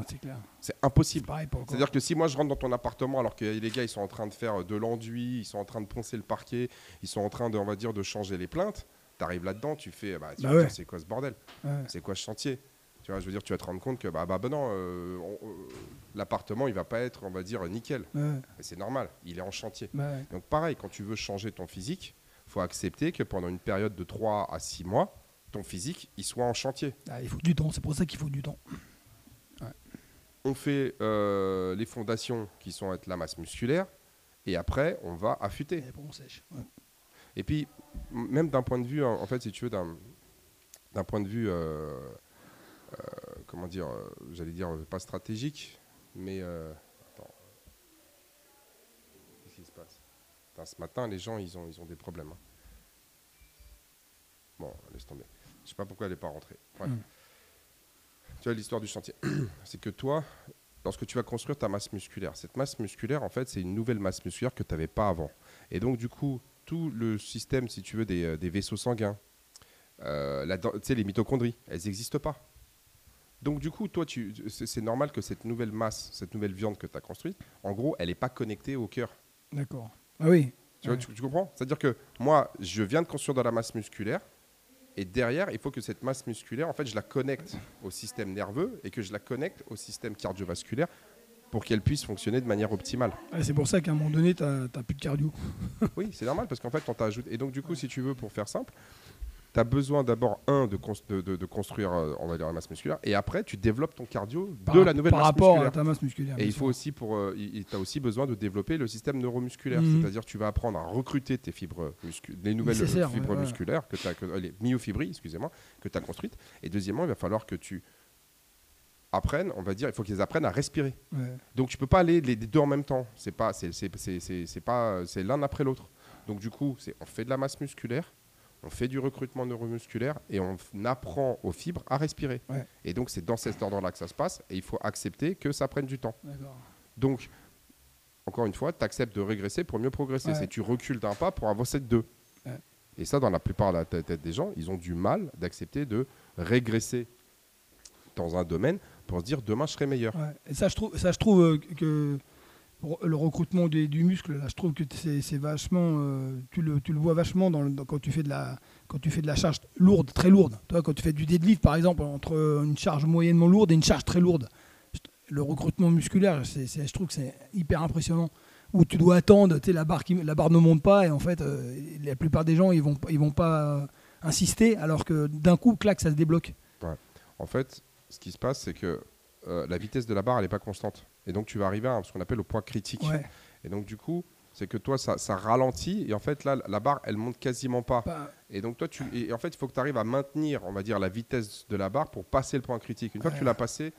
c'est impossible. C'est-à-dire que si moi je rentre dans ton appartement alors que les gars ils sont en train de faire de l'enduit, ils sont en train de poncer le parquet, ils sont en train de, on va dire, de changer les plaintes, t'arrives là-dedans, tu fais, bah, Bah ouais. c'est quoi ce bordel? C'est quoi ce chantier? Tu vois, je veux dire, tu vas te rendre compte que bah, bah, bah non, euh, euh, l'appartement, il va pas être, on va dire, nickel. Ouais. C'est normal, il est en chantier. Ouais. Donc pareil, quand tu veux changer ton physique, faut accepter que pendant une période de 3 à 6 mois, ton physique, il soit en chantier. Ah, il faut du temps, c'est pour ça qu'il faut du temps. On fait euh, les fondations qui sont être la masse musculaire, et après, on va affûter. Et après, on sèche. Ouais. Et puis, même d'un point de vue, en fait, si tu veux, d'un d'un point de vue, euh, comment dire, euh, j'allais dire, euh, pas stratégique, mais... euh, attends. Qu'est-ce qui se passe? Ce matin, les gens, ils ont, ils ont des problèmes. hein. Bon, laisse tomber. Je sais pas pourquoi elle n'est pas rentrée. Bref. Mm. Tu vois, l'histoire du chantier. c'est que toi, lorsque tu vas construire ta masse musculaire, cette masse musculaire, en fait, c'est une nouvelle masse musculaire que tu n'avais pas avant. Et donc, du coup, tout le système, si tu veux, des, euh, des vaisseaux sanguins, euh, tu sais, les mitochondries, elles n'existent pas. Donc, du coup, toi, tu- c'est normal que cette nouvelle masse, cette nouvelle viande que tu as construite, en gros, elle n'est pas connectée au cœur. D'accord. Ah oui. Tu, vois, Ouais. tu, tu comprends? C'est-à-dire que moi, je viens de construire de la masse musculaire, Et derrière, il faut que cette masse musculaire, en fait, je la connecte au système nerveux et que je la connecte au système cardiovasculaire pour qu'elle puisse fonctionner de manière optimale. c'est pour ça qu'à un moment donné, tu n'as plus de cardio. oui, c'est normal parce qu'en fait, quand tu ajoutes. Et donc, du coup, si tu veux, pour faire simple, tu as besoin d'abord, un, de, de, construire, euh, on va dire, la masse musculaire, et après, tu développes ton cardio de la nouvelle par masse rapport musculaire. à ta masse musculaire. Et il faut aussi, pour, euh, tu as aussi besoin de développer le système neuromusculaire, mhm. c'est-à-dire tu vas apprendre à recruter tes fibres les nouvelles fibres musculaires, que as, les myofibrilles, excusez-moi, que tu as construites. Et deuxièmement, il va falloir que tu apprennes, on va dire, il faut qu'ils apprennent à respirer. Donc tu peux pas aller les deux en même temps. C'est pas, c'est pas, c'est l'un après l'autre. Donc du coup, c'est on fait de la masse musculaire, on fait du recrutement neuromusculaire et on apprend aux fibres à respirer. Et donc, c'est dans cet ordre-là que ça se passe et il faut accepter que ça prenne du temps. Donc, encore une fois, tu acceptes de régresser pour mieux progresser. C'est tu recules d'un pas pour avancer de deux. Et ça, dans la plupart de la tête des gens, ils ont du mal d'accepter de régresser dans un domaine pour se dire demain je serai meilleur. Et ça, je trouve, ça, je trouve euh, que le recrutement du muscle, là, je trouve que c'est vachement. Euh, tu, le, tu, le, vois vachement dans, quand, tu fais de la, quand tu fais de la charge lourde, très lourde. Toi, quand tu fais du deadlift, par exemple, entre une charge moyennement lourde et une charge très lourde, le recrutement musculaire, je trouve que c'est hyper impressionnant. Où tu dois attendre, la barre, qui, la barre ne monte pas, et en fait, euh, la plupart des gens, ils vont, ils vont pas euh, insister, alors que d'un coup, clac, ça se débloque. En fait, ce qui se passe, c'est que la vitesse de la barre, elle n'est pas constante. Et donc, tu vas arriver à ce qu'on appelle le point critique. Et donc, du coup, c'est que toi, ça, ça, ralentit. Et en fait, là, la barre, elle monte quasiment pas. Et donc, toi, tu, et en fait, il faut que tu arrives à maintenir, on va dire, la vitesse de la barre pour passer le point critique. Une fois que tu l'as passé,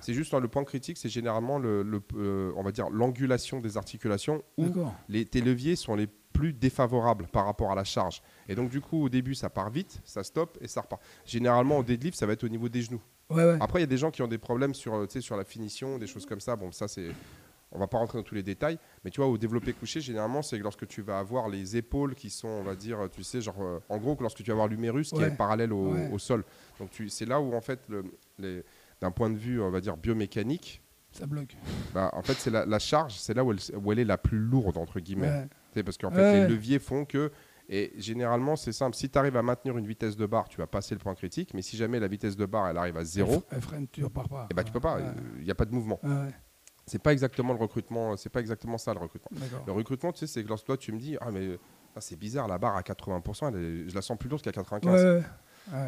c'est juste le point critique, c'est généralement le, euh, on va dire, l'angulation des articulations où les, tes leviers sont les plus défavorables par rapport à la charge. Et donc, du coup, au début, ça part vite, ça stoppe et ça repart. Généralement, au deadlift, ça va être au niveau des genoux. Après, il y a des gens qui ont des problèmes sur, euh, sur la finition, des choses comme ça. Bon, ça, c'est. On va pas rentrer dans tous les détails, mais tu vois, au développé couché, généralement, c'est lorsque tu vas avoir les épaules qui sont, on va dire, tu sais, genre, euh, en gros, lorsque tu vas avoir l'humérus qui est parallèle au, sol. Donc, c'est là où, en fait, d'un point de vue, on va dire, biomécanique, ça bloque. Bah, en fait, c'est la, charge, c'est là où elle, où elle, est la plus lourde, entre guillemets. Parce qu'en fait, les leviers font que et généralement, c'est simple. Si tu arrives à maintenir une vitesse de barre, tu vas passer le point critique. Mais si jamais la vitesse de barre elle arrive à zéro, elle freine, tu repars pas. Et eh ben, tu peux pas. Il n'y a pas de mouvement. C'est pas exactement le recrutement. C'est pas exactement ça le recrutement. Le recrutement, tu sais, c'est que lorsque toi tu me dis, ah mais c'est bizarre, la barre à 80%, je la sens plus lourde qu'à 95.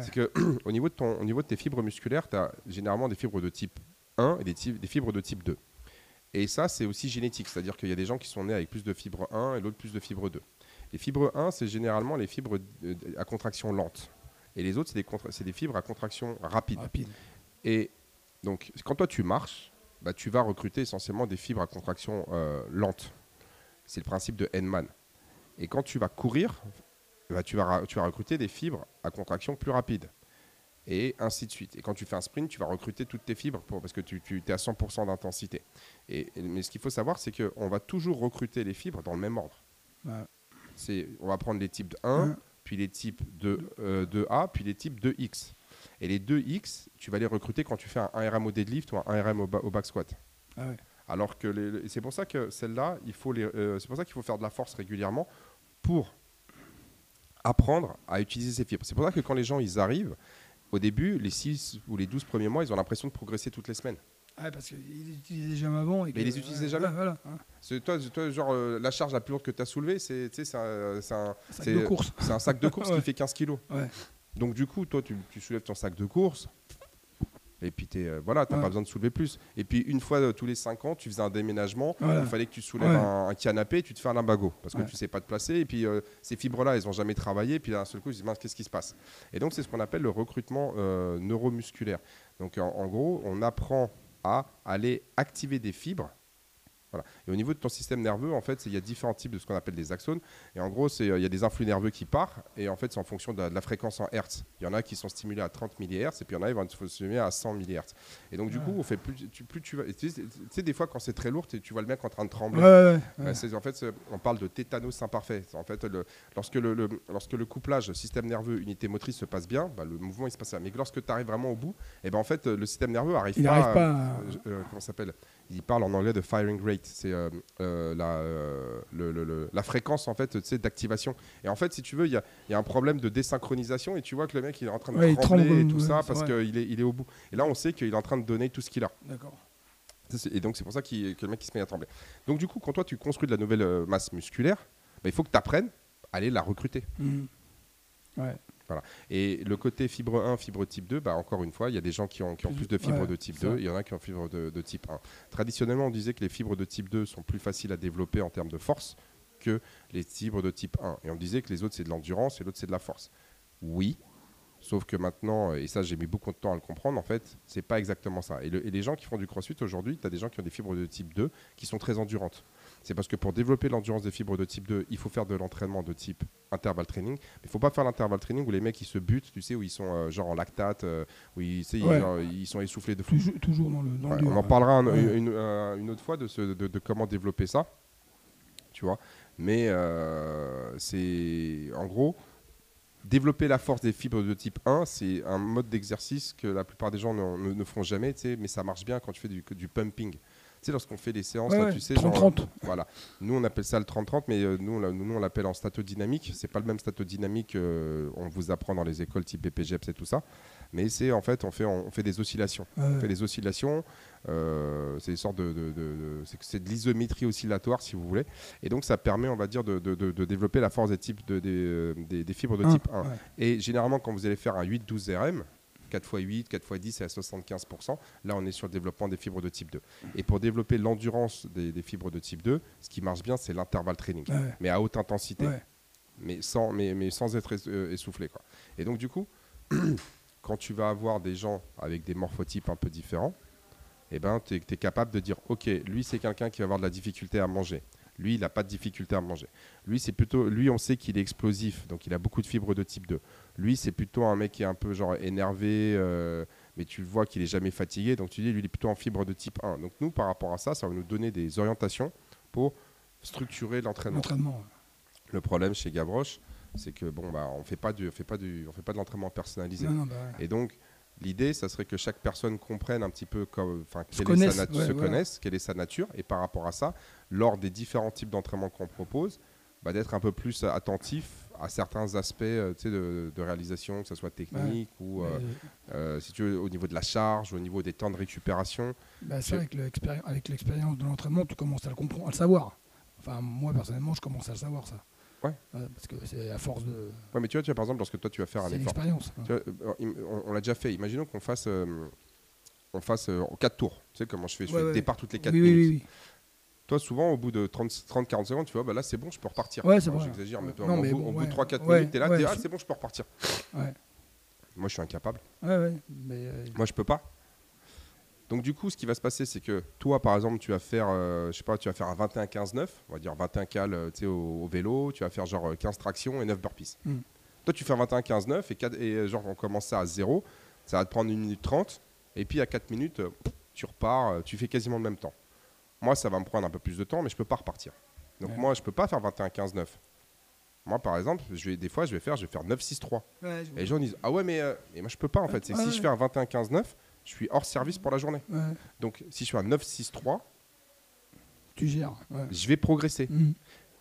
C'est que au niveau de ton, au niveau de tes fibres musculaires, tu as généralement des fibres de type 1 et des, des fibres de type 2. Et ça, c'est aussi génétique, c'est-à-dire qu'il y a des gens qui sont nés avec plus de fibres 1 et l'autre plus de fibres 2. Les fibres 1, c'est généralement les fibres à contraction lente. Et les autres, c'est des, des, fibres à contraction rapide. Et donc, quand toi tu marches, bah, tu vas recruter essentiellement des fibres à contraction euh, lente. C'est le principe de Henman. Et quand tu vas courir, bah, tu, vas, tu vas recruter des fibres à contraction plus rapide. Et ainsi de suite. Et quand tu fais un sprint, tu vas recruter toutes tes fibres pour, parce que tu, tu es à 100% d'intensité. Et, mais ce qu'il faut savoir, c'est qu'on va toujours recruter les fibres dans le même ordre on va prendre les types de 1, puis les types de, euh, de A, puis les types de X. Et les 2X, tu vas les recruter quand tu fais un 1RM au deadlift ou un 1RM au, back squat. Ah Alors que c'est pour ça que celle-là, il faut euh, c'est pour ça qu'il faut faire de la force régulièrement pour apprendre à utiliser ces fibres. C'est pour ça que quand les gens ils arrivent, au début, les 6 ou les 12 premiers mois, ils ont l'impression de progresser toutes les semaines. Ouais, parce qu'ils les utilisaient jamais avant. Et mais ils les utilisaient jamais voilà, Toi, toi, genre, euh, la charge la plus lourde que tu as soulevée, c'est un, un, sac de course. C'est un sac de course qui fait 15 kilos. Donc, du coup, toi, tu, tu, soulèves ton sac de course. Et puis, tu euh, voilà, n'as pas besoin de soulever plus. Et puis, une fois euh, tous les 5 ans, tu faisais un déménagement. Il fallait que tu soulèves un, canapé, tu te fais un limbago. Parce que tu sais pas te placer. Et puis, ces fibres-là, elles n'ont jamais travaillé. Et puis, d'un seul coup, je dis, qu'est-ce qui se passe? Et donc, c'est ce qu'on appelle le recrutement neuromusculaire. Donc, en, gros, on apprend aller activer des fibres. Voilà. Et au niveau de ton système nerveux, en fait, il y a différents types de ce qu'on appelle des axones. Et en gros, il y a des influx nerveux qui partent. Et en fait, c'est en fonction de la, fréquence en Hertz. Il y en a qui sont stimulés à 30 millihertz. Et puis il y en a qui vont être stimulés à 100 millihertz. Et donc, du coup, on fait plus, tu, plus tu vas. Tu sais, des fois, quand c'est très lourd, tu vois le mec en train de trembler. en fait, on parle de tétanos imparfait. En fait, le, lorsque, le, lorsque le couplage système nerveux, unité motrice se passe bien, bah, le mouvement il se passe bien. Mais lorsque tu arrives vraiment au bout, et eh ben, en fait, le système nerveux arrive il pas. Arrive pas euh, comment s'appelle? Il parle en anglais de firing rate. C'est euh, euh, la, euh, le- le- le- la fréquence en fait, tu sais, d'activation. Et en fait, si tu veux, il y y a un problème de désynchronisation et tu vois que le mec il est en train de Ouais, il trembler tremble, et tout ouais, ça parce qu'il est, il est au bout. Et là, on sait qu'il est en train de donner tout ce qu'il a. D'accord. Et donc, c'est pour ça que le mec il se met à trembler. Donc, du coup, quand toi tu construis de la nouvelle masse musculaire, bah, il faut que tu apprennes à aller la recruter. Mhm. Ouais. Et le côté fibre 1, fibre type 2, bah, encore une fois, il y a des gens qui ont, qui ont plus de fibres Ouais, de type ça. 2, il y en a qui ont fibres de, de type 1. Traditionnellement, on disait que les fibres de type 2 sont plus faciles à développer en termes de force que les fibres de type 1. Et on disait que les autres, c'est de l'endurance et l'autre, c'est de la force. Oui, sauf que maintenant, et ça, j'ai mis beaucoup de temps à le comprendre, en fait, c'est pas exactement ça. Et, le- et les gens qui font du crossfit aujourd'hui, tu as des gens qui ont des fibres de type 2 qui sont très endurantes. C'est parce que pour développer l'endurance des fibres de type 2, il faut faire de l'entraînement de type intervalle training. Mais il faut pas faire l'intervalle training où les mecs ils se butent, tu sais, où ils sont euh, genre en lactate, euh, où ils, tu sais, ils- Ouais. genre, ils sont essoufflés de fou. Toujours, toujours dans le, dans Ouais, on en parlera un- Ouais. une, euh, une autre fois de, ce- de- de comment développer ça, tu vois. Mais euh, c'est en gros développer la force des fibres de type 1, c'est un mode d'exercice que la plupart des gens ne, ne- ne font jamais, mais ça marche bien quand tu fais du, du pumping. Sais, lorsqu'on fait les séances, Ouais, là, tu sais, genre, 30-30. voilà. Nous, on appelle ça le 30-30, mais euh, nous, on nous, on l'appelle en statodynamique. C'est pas le même statodynamique qu'on vous apprend dans les écoles type BPGEPS et tout ça. Mais c'est en fait, on fait, on fait des oscillations. On fait des oscillations. euh, c'est des sortes de, de- de- de- c'est- de l'isométrie oscillatoire, si vous voulez. Et donc, ça permet, on va dire, de, développer la force des, types de- des, euh, des- des fibres de type 1. ouais. Et généralement, quand vous allez faire un 8-12 RM, 4x8, 4x10, c'est à 75%. Là, on est sur le développement des fibres de type 2. Et pour développer l'endurance des, des fibres de type 2, ce qui marche bien, c'est l'intervalle training. Ouais. Mais à haute intensité, Ouais. mais, sans, mais, mais sans être euh, essoufflé. Quoi. Et donc, du coup, quand tu vas avoir des gens avec des morphotypes un peu différents, eh ben, tu es, capable de dire, OK, lui, c'est quelqu'un qui va avoir de la difficulté à manger. Lui, il n'a pas de difficulté à manger. Lui, c'est plutôt, lui, on sait qu'il est explosif, donc il a beaucoup de fibres de type 2. Lui, c'est plutôt un mec qui est un peu genre énervé, euh, mais tu le vois qu'il est jamais fatigué. Donc tu dis, lui, il est plutôt en fibre de type 1. Donc nous, par rapport à ça, ça va nous donner des orientations pour structurer l'entraînement. L'entraînement. Le problème chez Gavroche, c'est que bon, bah, on fait pas du, on fait pas du, on fait pas de l'entraînement personnalisé. Non, non, bah ouais. Et donc, l'idée, ça serait que chaque personne comprenne un petit peu, comme- quelle est connaisse, sa nat- ouais, se connaisse, quelle est sa nature, et par rapport à ça, lors des différents types d'entraînement qu'on propose, bah, d'être un peu plus attentif à certains aspects euh, de, de réalisation, que ce soit technique ou, euh, euh, si tu veux, au niveau de la charge, au niveau des temps de récupération. bah, l'expéri- avec l'expérience de l'entraînement, tu commences à le comprendre, à le savoir. Enfin, moi, personnellement, je commence à le savoir, ça. Ouais. parce que c'est à force de. Ouais, mais tu vois, tu vois, par exemple, lorsque toi, tu vas faire un effort, l'expérience. Vois, euh, on, on l'a déjà fait. Imaginons qu'on fasse, euh, on fasse euh, en 4 tours. Tu sais comment je fais Je Ouais, fais le départ toutes les 4 Oui, minutes. oui, oui. Toi, souvent, au bout de 30-40 secondes, tu vois, bah là, c'est bon, je peux repartir. Ouais, c'est Bon. J'exagère, mais toi, Non, au, mais bon, au bout de 3-4 Ouais, minutes, t'es là, t'es, ah, c'est bon, je peux repartir. Ouais. Moi, je suis incapable. Ouais, ouais. Mais, euh, Moi, je peux pas. Donc, du coup, ce qui va se passer, c'est que toi, par exemple, tu vas faire, euh, je sais pas, tu vas faire un 21-15-9, on va dire 21 cales euh, au, au vélo, tu vas faire genre euh, 15 tractions et 9 burpees. Mm. Toi, tu fais un 21-15-9 et, euh, genre, on commence ça à 0, ça va te prendre 1 minute 30, et puis à 4 minutes, euh, tu repars, euh, tu fais quasiment le même temps. Moi, ça va me prendre un peu plus de temps, mais je peux pas repartir. Donc, Ouais. moi, je peux pas faire 21-15-9. Moi, par exemple, je vais, des fois, je vais faire, je vais faire 9-6-3. ouais, je- Et les gens disent Ah ouais, mais, euh, mais moi je peux pas en fait. C'est que Ouais, si je fais un 21-15-9, je suis hors service pour la journée. ouais, Donc si je fais un 9-6-3, tu gères. Ouais. je vais progresser. Mhm.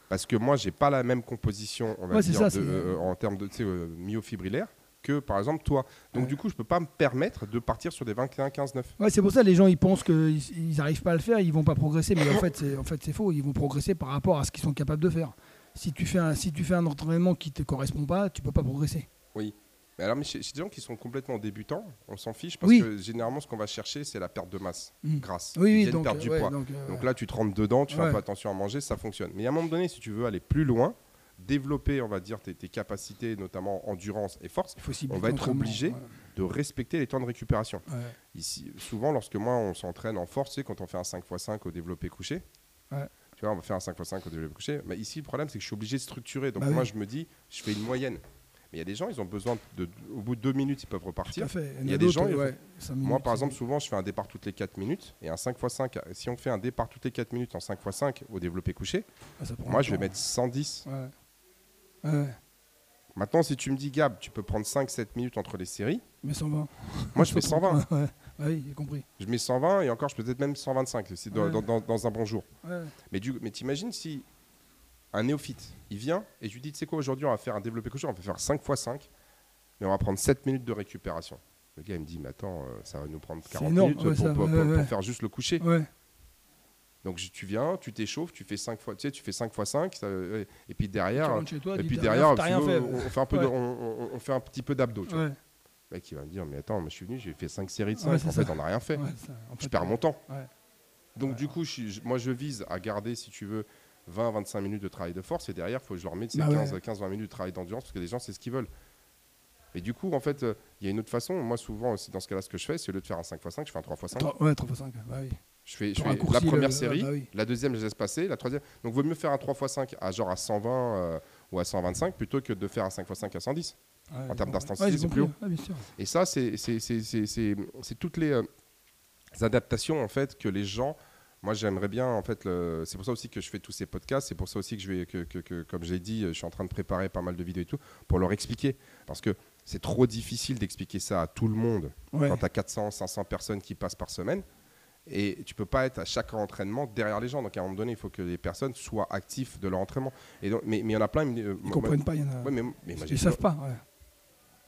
Parce que moi, j'ai pas la même composition, on va Ouais, dire, ça, de- c'est- euh, en termes de euh, myofibrillaire que par exemple toi. Donc Ouais. du coup, je peux pas me permettre de partir sur des 21-15-9. Ouais, c'est pour ça les gens ils pensent qu'ils n'arrivent pas à le faire, ils vont pas progresser, mais en fait c'est en fait faux, ils vont progresser par rapport à ce qu'ils sont capables de faire. Si tu fais un si tu fais un entraînement qui te correspond pas, tu peux pas progresser. Mais alors, mais chez, chez des gens qui sont complètement débutants, on s'en fiche parce Oui. que généralement, ce qu'on va chercher, c'est la perte de masse Mm. grasse. Oui, oui, donc, euh, du ouais, poids. donc, euh, Donc là, tu te rentres dedans, tu fais un Ouais. peu attention à manger, ça fonctionne. Mais à un moment donné, si tu veux aller plus loin, développer, on va dire, tes, tes capacités, notamment endurance et force, on va être obligé. ouais. de respecter les temps de récupération. Ouais. Ici, souvent, lorsque moi, on s'entraîne en force, sais, quand on fait un 5x5 au développé couché, Ouais. tu vois, on va faire un 5x5 au développé couché, mais ici, le problème, c'est que je suis obligé de structurer. Donc Bah moi, je me dis, je fais une moyenne. Mais il y a des gens, ils ont besoin de, au bout de deux minutes, ils peuvent Tout repartir. à fait. Il y a des gens, ouais, cinq Moi, minutes, par exemple, souvent, je fais un départ toutes les 4 minutes et un 5x5. Si on fait un départ toutes les 4 minutes en 5x5 au développé couché, ah, moi, je vais mettre 110. Ouais. Ouais, Maintenant, si tu me dis, Gab, tu peux prendre 5-7 minutes entre les séries, mais 120. moi, je fais 120. Ouais, oui, j'ai compris. Je mets 120 et encore, je peux peut-être même 125 si dans, Ouais. dans- dans- dans un bon jour. Ouais. Mais, du, mais t'imagines si un néophyte, il vient et je lui dis, tu sais quoi, aujourd'hui, on va faire un développé couché, on va faire 5 x 5, mais on va prendre 7 minutes de récupération. Le gars, il me dit, mais attends, euh, ça va nous prendre 40 énorme, minutes ouais, pour, ça, pour- ouais, pour- pour ouais. faire juste le coucher. Donc tu viens, tu t'échauffes, tu fais 5 fois, tu sais, tu fais 5 x 5, ça- ouais. et puis derrière, toi, et puis derrière, rien- fait. on, fait un peu de- on, fait un petit peu d'abdos. Le mec, il va me dire, mais attends, moi, je suis venu, j'ai fait 5 séries de 5, Ouais, en fait, ça. on n'a rien fait. Ça, en je perds mon temps. Donc du coup, je- moi je vise à garder, si tu veux, 20-25 minutes de travail de force et derrière, il faut que je leur mette ces Bah ouais. 15-20 minutes de travail d'endurance parce que les gens, c'est ce qu'ils veulent. Et du coup, en fait, euh, il y a une autre façon. Moi, souvent, aussi, dans ce cas-là, ce que je fais, c'est au lieu de faire un 5 x 5, je fais un 3 x 5. Trois- Ouais, 3 x 5. Bah oui. Je fais, je fais la première le- série, ah bah oui. la deuxième, je laisse passer, la troisième. Donc, vaut mieux faire un 3 x 5 à genre à 120 euh, ou à 125 plutôt que de faire un 5 x 5 à 110. Ouais, En termes compris. d'intensité, Ouais, c'est plus. Ouais, bien sûr. Et ça, c'est toutes les euh, adaptations en fait que les gens. Moi, j'aimerais bien en fait. le- C'est pour ça aussi que je fais tous ces podcasts. C'est pour ça aussi que je vais, que, que- que, comme j'ai dit, je suis en train de préparer pas mal de vidéos et tout pour leur expliquer, parce que c'est trop difficile d'expliquer ça à tout le monde Ouais. quand tu as 400, 500 personnes qui passent par semaine. Et tu peux pas être à chaque entraînement derrière les gens. Donc à un moment donné, il faut que les personnes soient actifs de leur entraînement. Et donc, mais il y en a plein. Ils, euh, Ils moi- comprennent pas, il y en a. ouais, mais, mais moi, j'ai- Ils savent pas.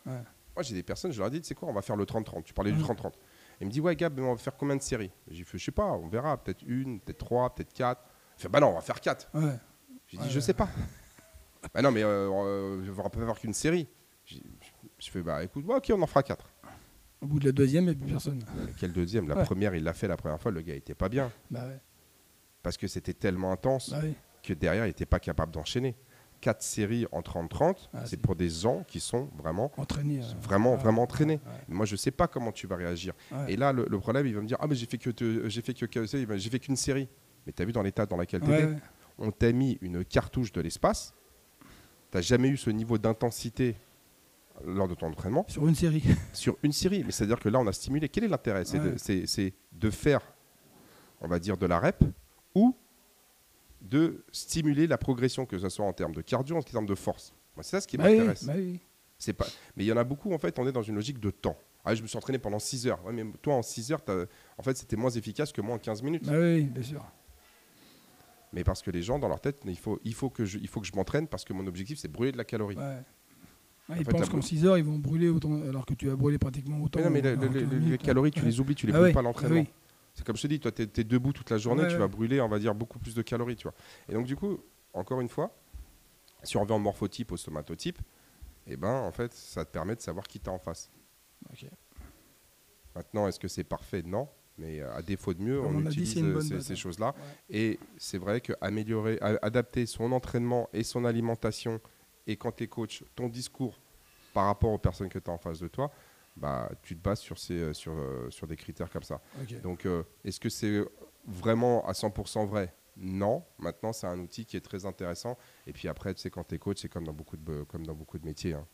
Ouais. moi, j'ai des personnes, je leur ai dit, tu sais quoi, on va faire le 30-30. Tu parlais du Mhm. 30-30. Il me dit, ouais, Gab, on va faire combien de séries? J'ai fait, je sais pas, on verra, peut-être une, peut-être trois, peut-être quatre. Il fait, bah non, on va faire quatre. Ouais. J'ai dit, Ouais. je sais pas. bah non, mais euh, euh, on va pas faire qu'une série. Je fais, bah écoute, ouais, ok, on en fera quatre. Au bout de la deuxième, il n'y a plus personne. Quel deuxième? La Ouais. première, il l'a fait la première fois, le gars était pas bien. Bah ouais. Parce que c'était tellement intense Bah oui. que derrière, il était pas capable d'enchaîner. Quatre séries en 30-30, Ah, c'est pour des gens qui sont vraiment, Entraîné. euh, vraiment, ouais, vraiment entraînés. ouais, Moi, je sais pas comment tu vas réagir. ouais. Et là, le, le problème, il va me dire Ah, mais j'ai fait que j'ai fait que, c'est- j'ai fait qu'une série. Mais t'as vu dans l'état dans lequel tu ouais. On t'a mis une cartouche de l'espace. T'as jamais eu ce niveau d'intensité lors de ton entraînement Sur une série. sur une série. Mais c'est-à-dire que là, on a stimulé. Quel est l'intérêt? C'est de, de faire, on va dire, de la rep ou de stimuler la progression, que ce soit en termes de cardio, en termes de force. Moi, c'est ça ce qui Bah oui, m'intéresse. bah oui. C'est pas... Mais il y en a beaucoup, en fait, on est dans une logique de temps. Ah, je me suis entraîné pendant 6 heures. Ouais, mais toi, en 6 heures, t'as- en fait, c'était moins efficace que moi en 15 minutes. Bah oui, bien sûr. Mais parce que les gens, dans leur tête, il faut, il faut que je, il faut que je m'entraîne parce que mon objectif, c'est brûler de la calorie. Ouais. Ils fait, pensent qu'en brûle- 6 heures, ils vont brûler autant, alors que tu as brûlé pratiquement autant. Mais non, mais le- en le- 15 le- les minutes, calories, tu les oublies, tu les Ah brûles oui, pas à ah l'entraînement. oui. C'est comme je te dis, toi, tu es, debout toute la journée, Ouais, tu ouais. vas brûler, on va dire, beaucoup plus de calories, tu vois. Et donc, du coup, encore une fois, si on revient au morphotype, au somatotype, eh ben, en fait, ça te permet de savoir qui t'as en face. Maintenant, est-ce que c'est parfait? Non. Mais euh, à défaut de mieux, Comme on, on dit, utilise euh, ces, choses-là. Ouais. Et c'est vrai qu'améliorer, adapter son entraînement et son alimentation, et quand tu es coach, ton discours par rapport aux personnes que tu as en face de toi, bah, tu te bases sur, ces, euh, sur, euh, sur des critères comme ça. Donc, euh, est-ce que c'est vraiment à 100% vrai? Non. Maintenant, c'est un outil qui est très intéressant. Et puis après, tu sais, quand tu es coach, c'est comme dans beaucoup de, comme dans beaucoup de métiers. hein.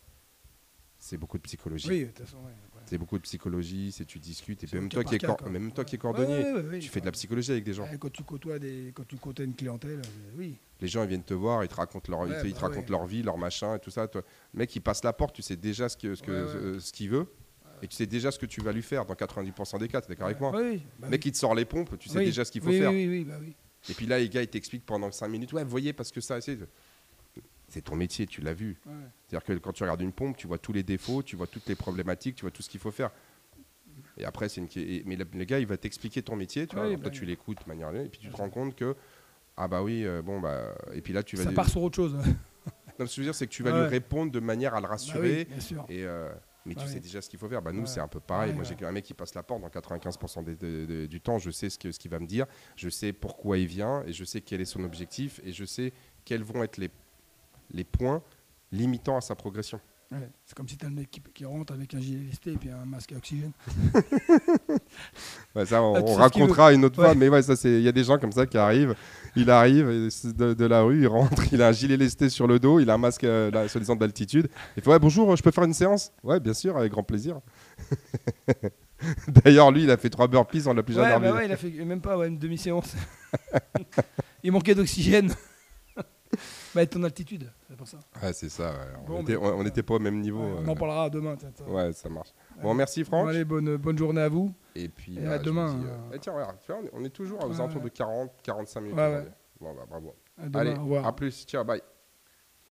C'est beaucoup de psychologie. Oui, de toute façon, ouais. C'est beaucoup de psychologie, c'est tu discutes. Et puis même toi, qui es même toi qui es cordonnier, tu fais de la psychologie avec des gens. Ouais, Quand tu côtoies des, quand tu côtoies une clientèle, euh, oui. Les gens ils viennent te voir, ils te racontent leur, ils te, ils te bah racontent leur vie, leur machin et tout ça. Toi, le mec il passe la porte, tu sais déjà ce que ce que ce qu'il veut et tu sais déjà ce que tu vas lui faire dans 90% des cas. T'es d'accord avec moi Oui, oui, bah Le mec oui. il te sort les pompes, tu sais Oui, déjà ce qu'il faut faire. Oui, oui, oui, bah. Et puis là les gars ils t'expliquent pendant 5 minutes. Ouais, vous voyez parce que ça c'est c'est ton métier, tu l'as vu. Ouais. C'est-à-dire que quand tu regardes une pompe, tu vois tous les défauts, tu vois toutes les problématiques, tu vois tout ce qu'il faut faire. Et après, c'est une... mais le, gars, il va t'expliquer ton métier, tu vois. Bah toi, l'écoutes de manière, et puis tu te rends compte que ah bah oui, euh, bon bah, et puis là, tu vas. Ça part sur autre chose. Non, ce que je veux dire, c'est que tu vas Ouais. lui répondre de manière à le Bah rassurer. oui, bien sûr. Et euh, mais tu sais déjà ce qu'il faut faire. Bah, nous, c'est un peu pareil. Moi, j'ai un mec qui passe la porte dans 95% des- de- de- du temps. Je sais ce que- ce qu'il va me dire. Je sais pourquoi il vient et je sais quel est son objectif et je sais quels vont être les, les points limitants à sa progression. Ouais. C'est comme si tu as le mec qui, qui rentre avec un gilet lesté et puis un masque à oxygène. Ouais, ça, on, Ah, on racontera une autre fois. Mais ouais, ça, c'est. Il y a des gens comme ça qui arrivent. Il arrive de, de la rue, il rentre, il a un gilet lesté sur le dos, il a un masque, euh, là, soi-disant d'altitude. Il fait ouais, bonjour, je peux faire une séance? Ouais, bien sûr, avec grand plaisir. D'ailleurs, lui, il a fait trois burpees, on l'a plus jamais bah il a fait même pas une demi-séance. il manquait d'oxygène. Bah, ton altitude, c'est pour ça. Ouais, c'est ça. ouais. On Bon, était- bah, on on n'était pas au même niveau. Ouais, on euh. en parlera demain. Ouais, ça marche. Bon, merci Franck. Bon, allez, bonne, bonne journée à vous. Et puis, Et bah, à vous demain, dis, euh. eh, tiens, regarde, tu vois, on est- toujours aux alentours de 40, 45 minutes. Bon, bah, bravo. À demain, Allez, au revoir. à plus. Ciao, bye.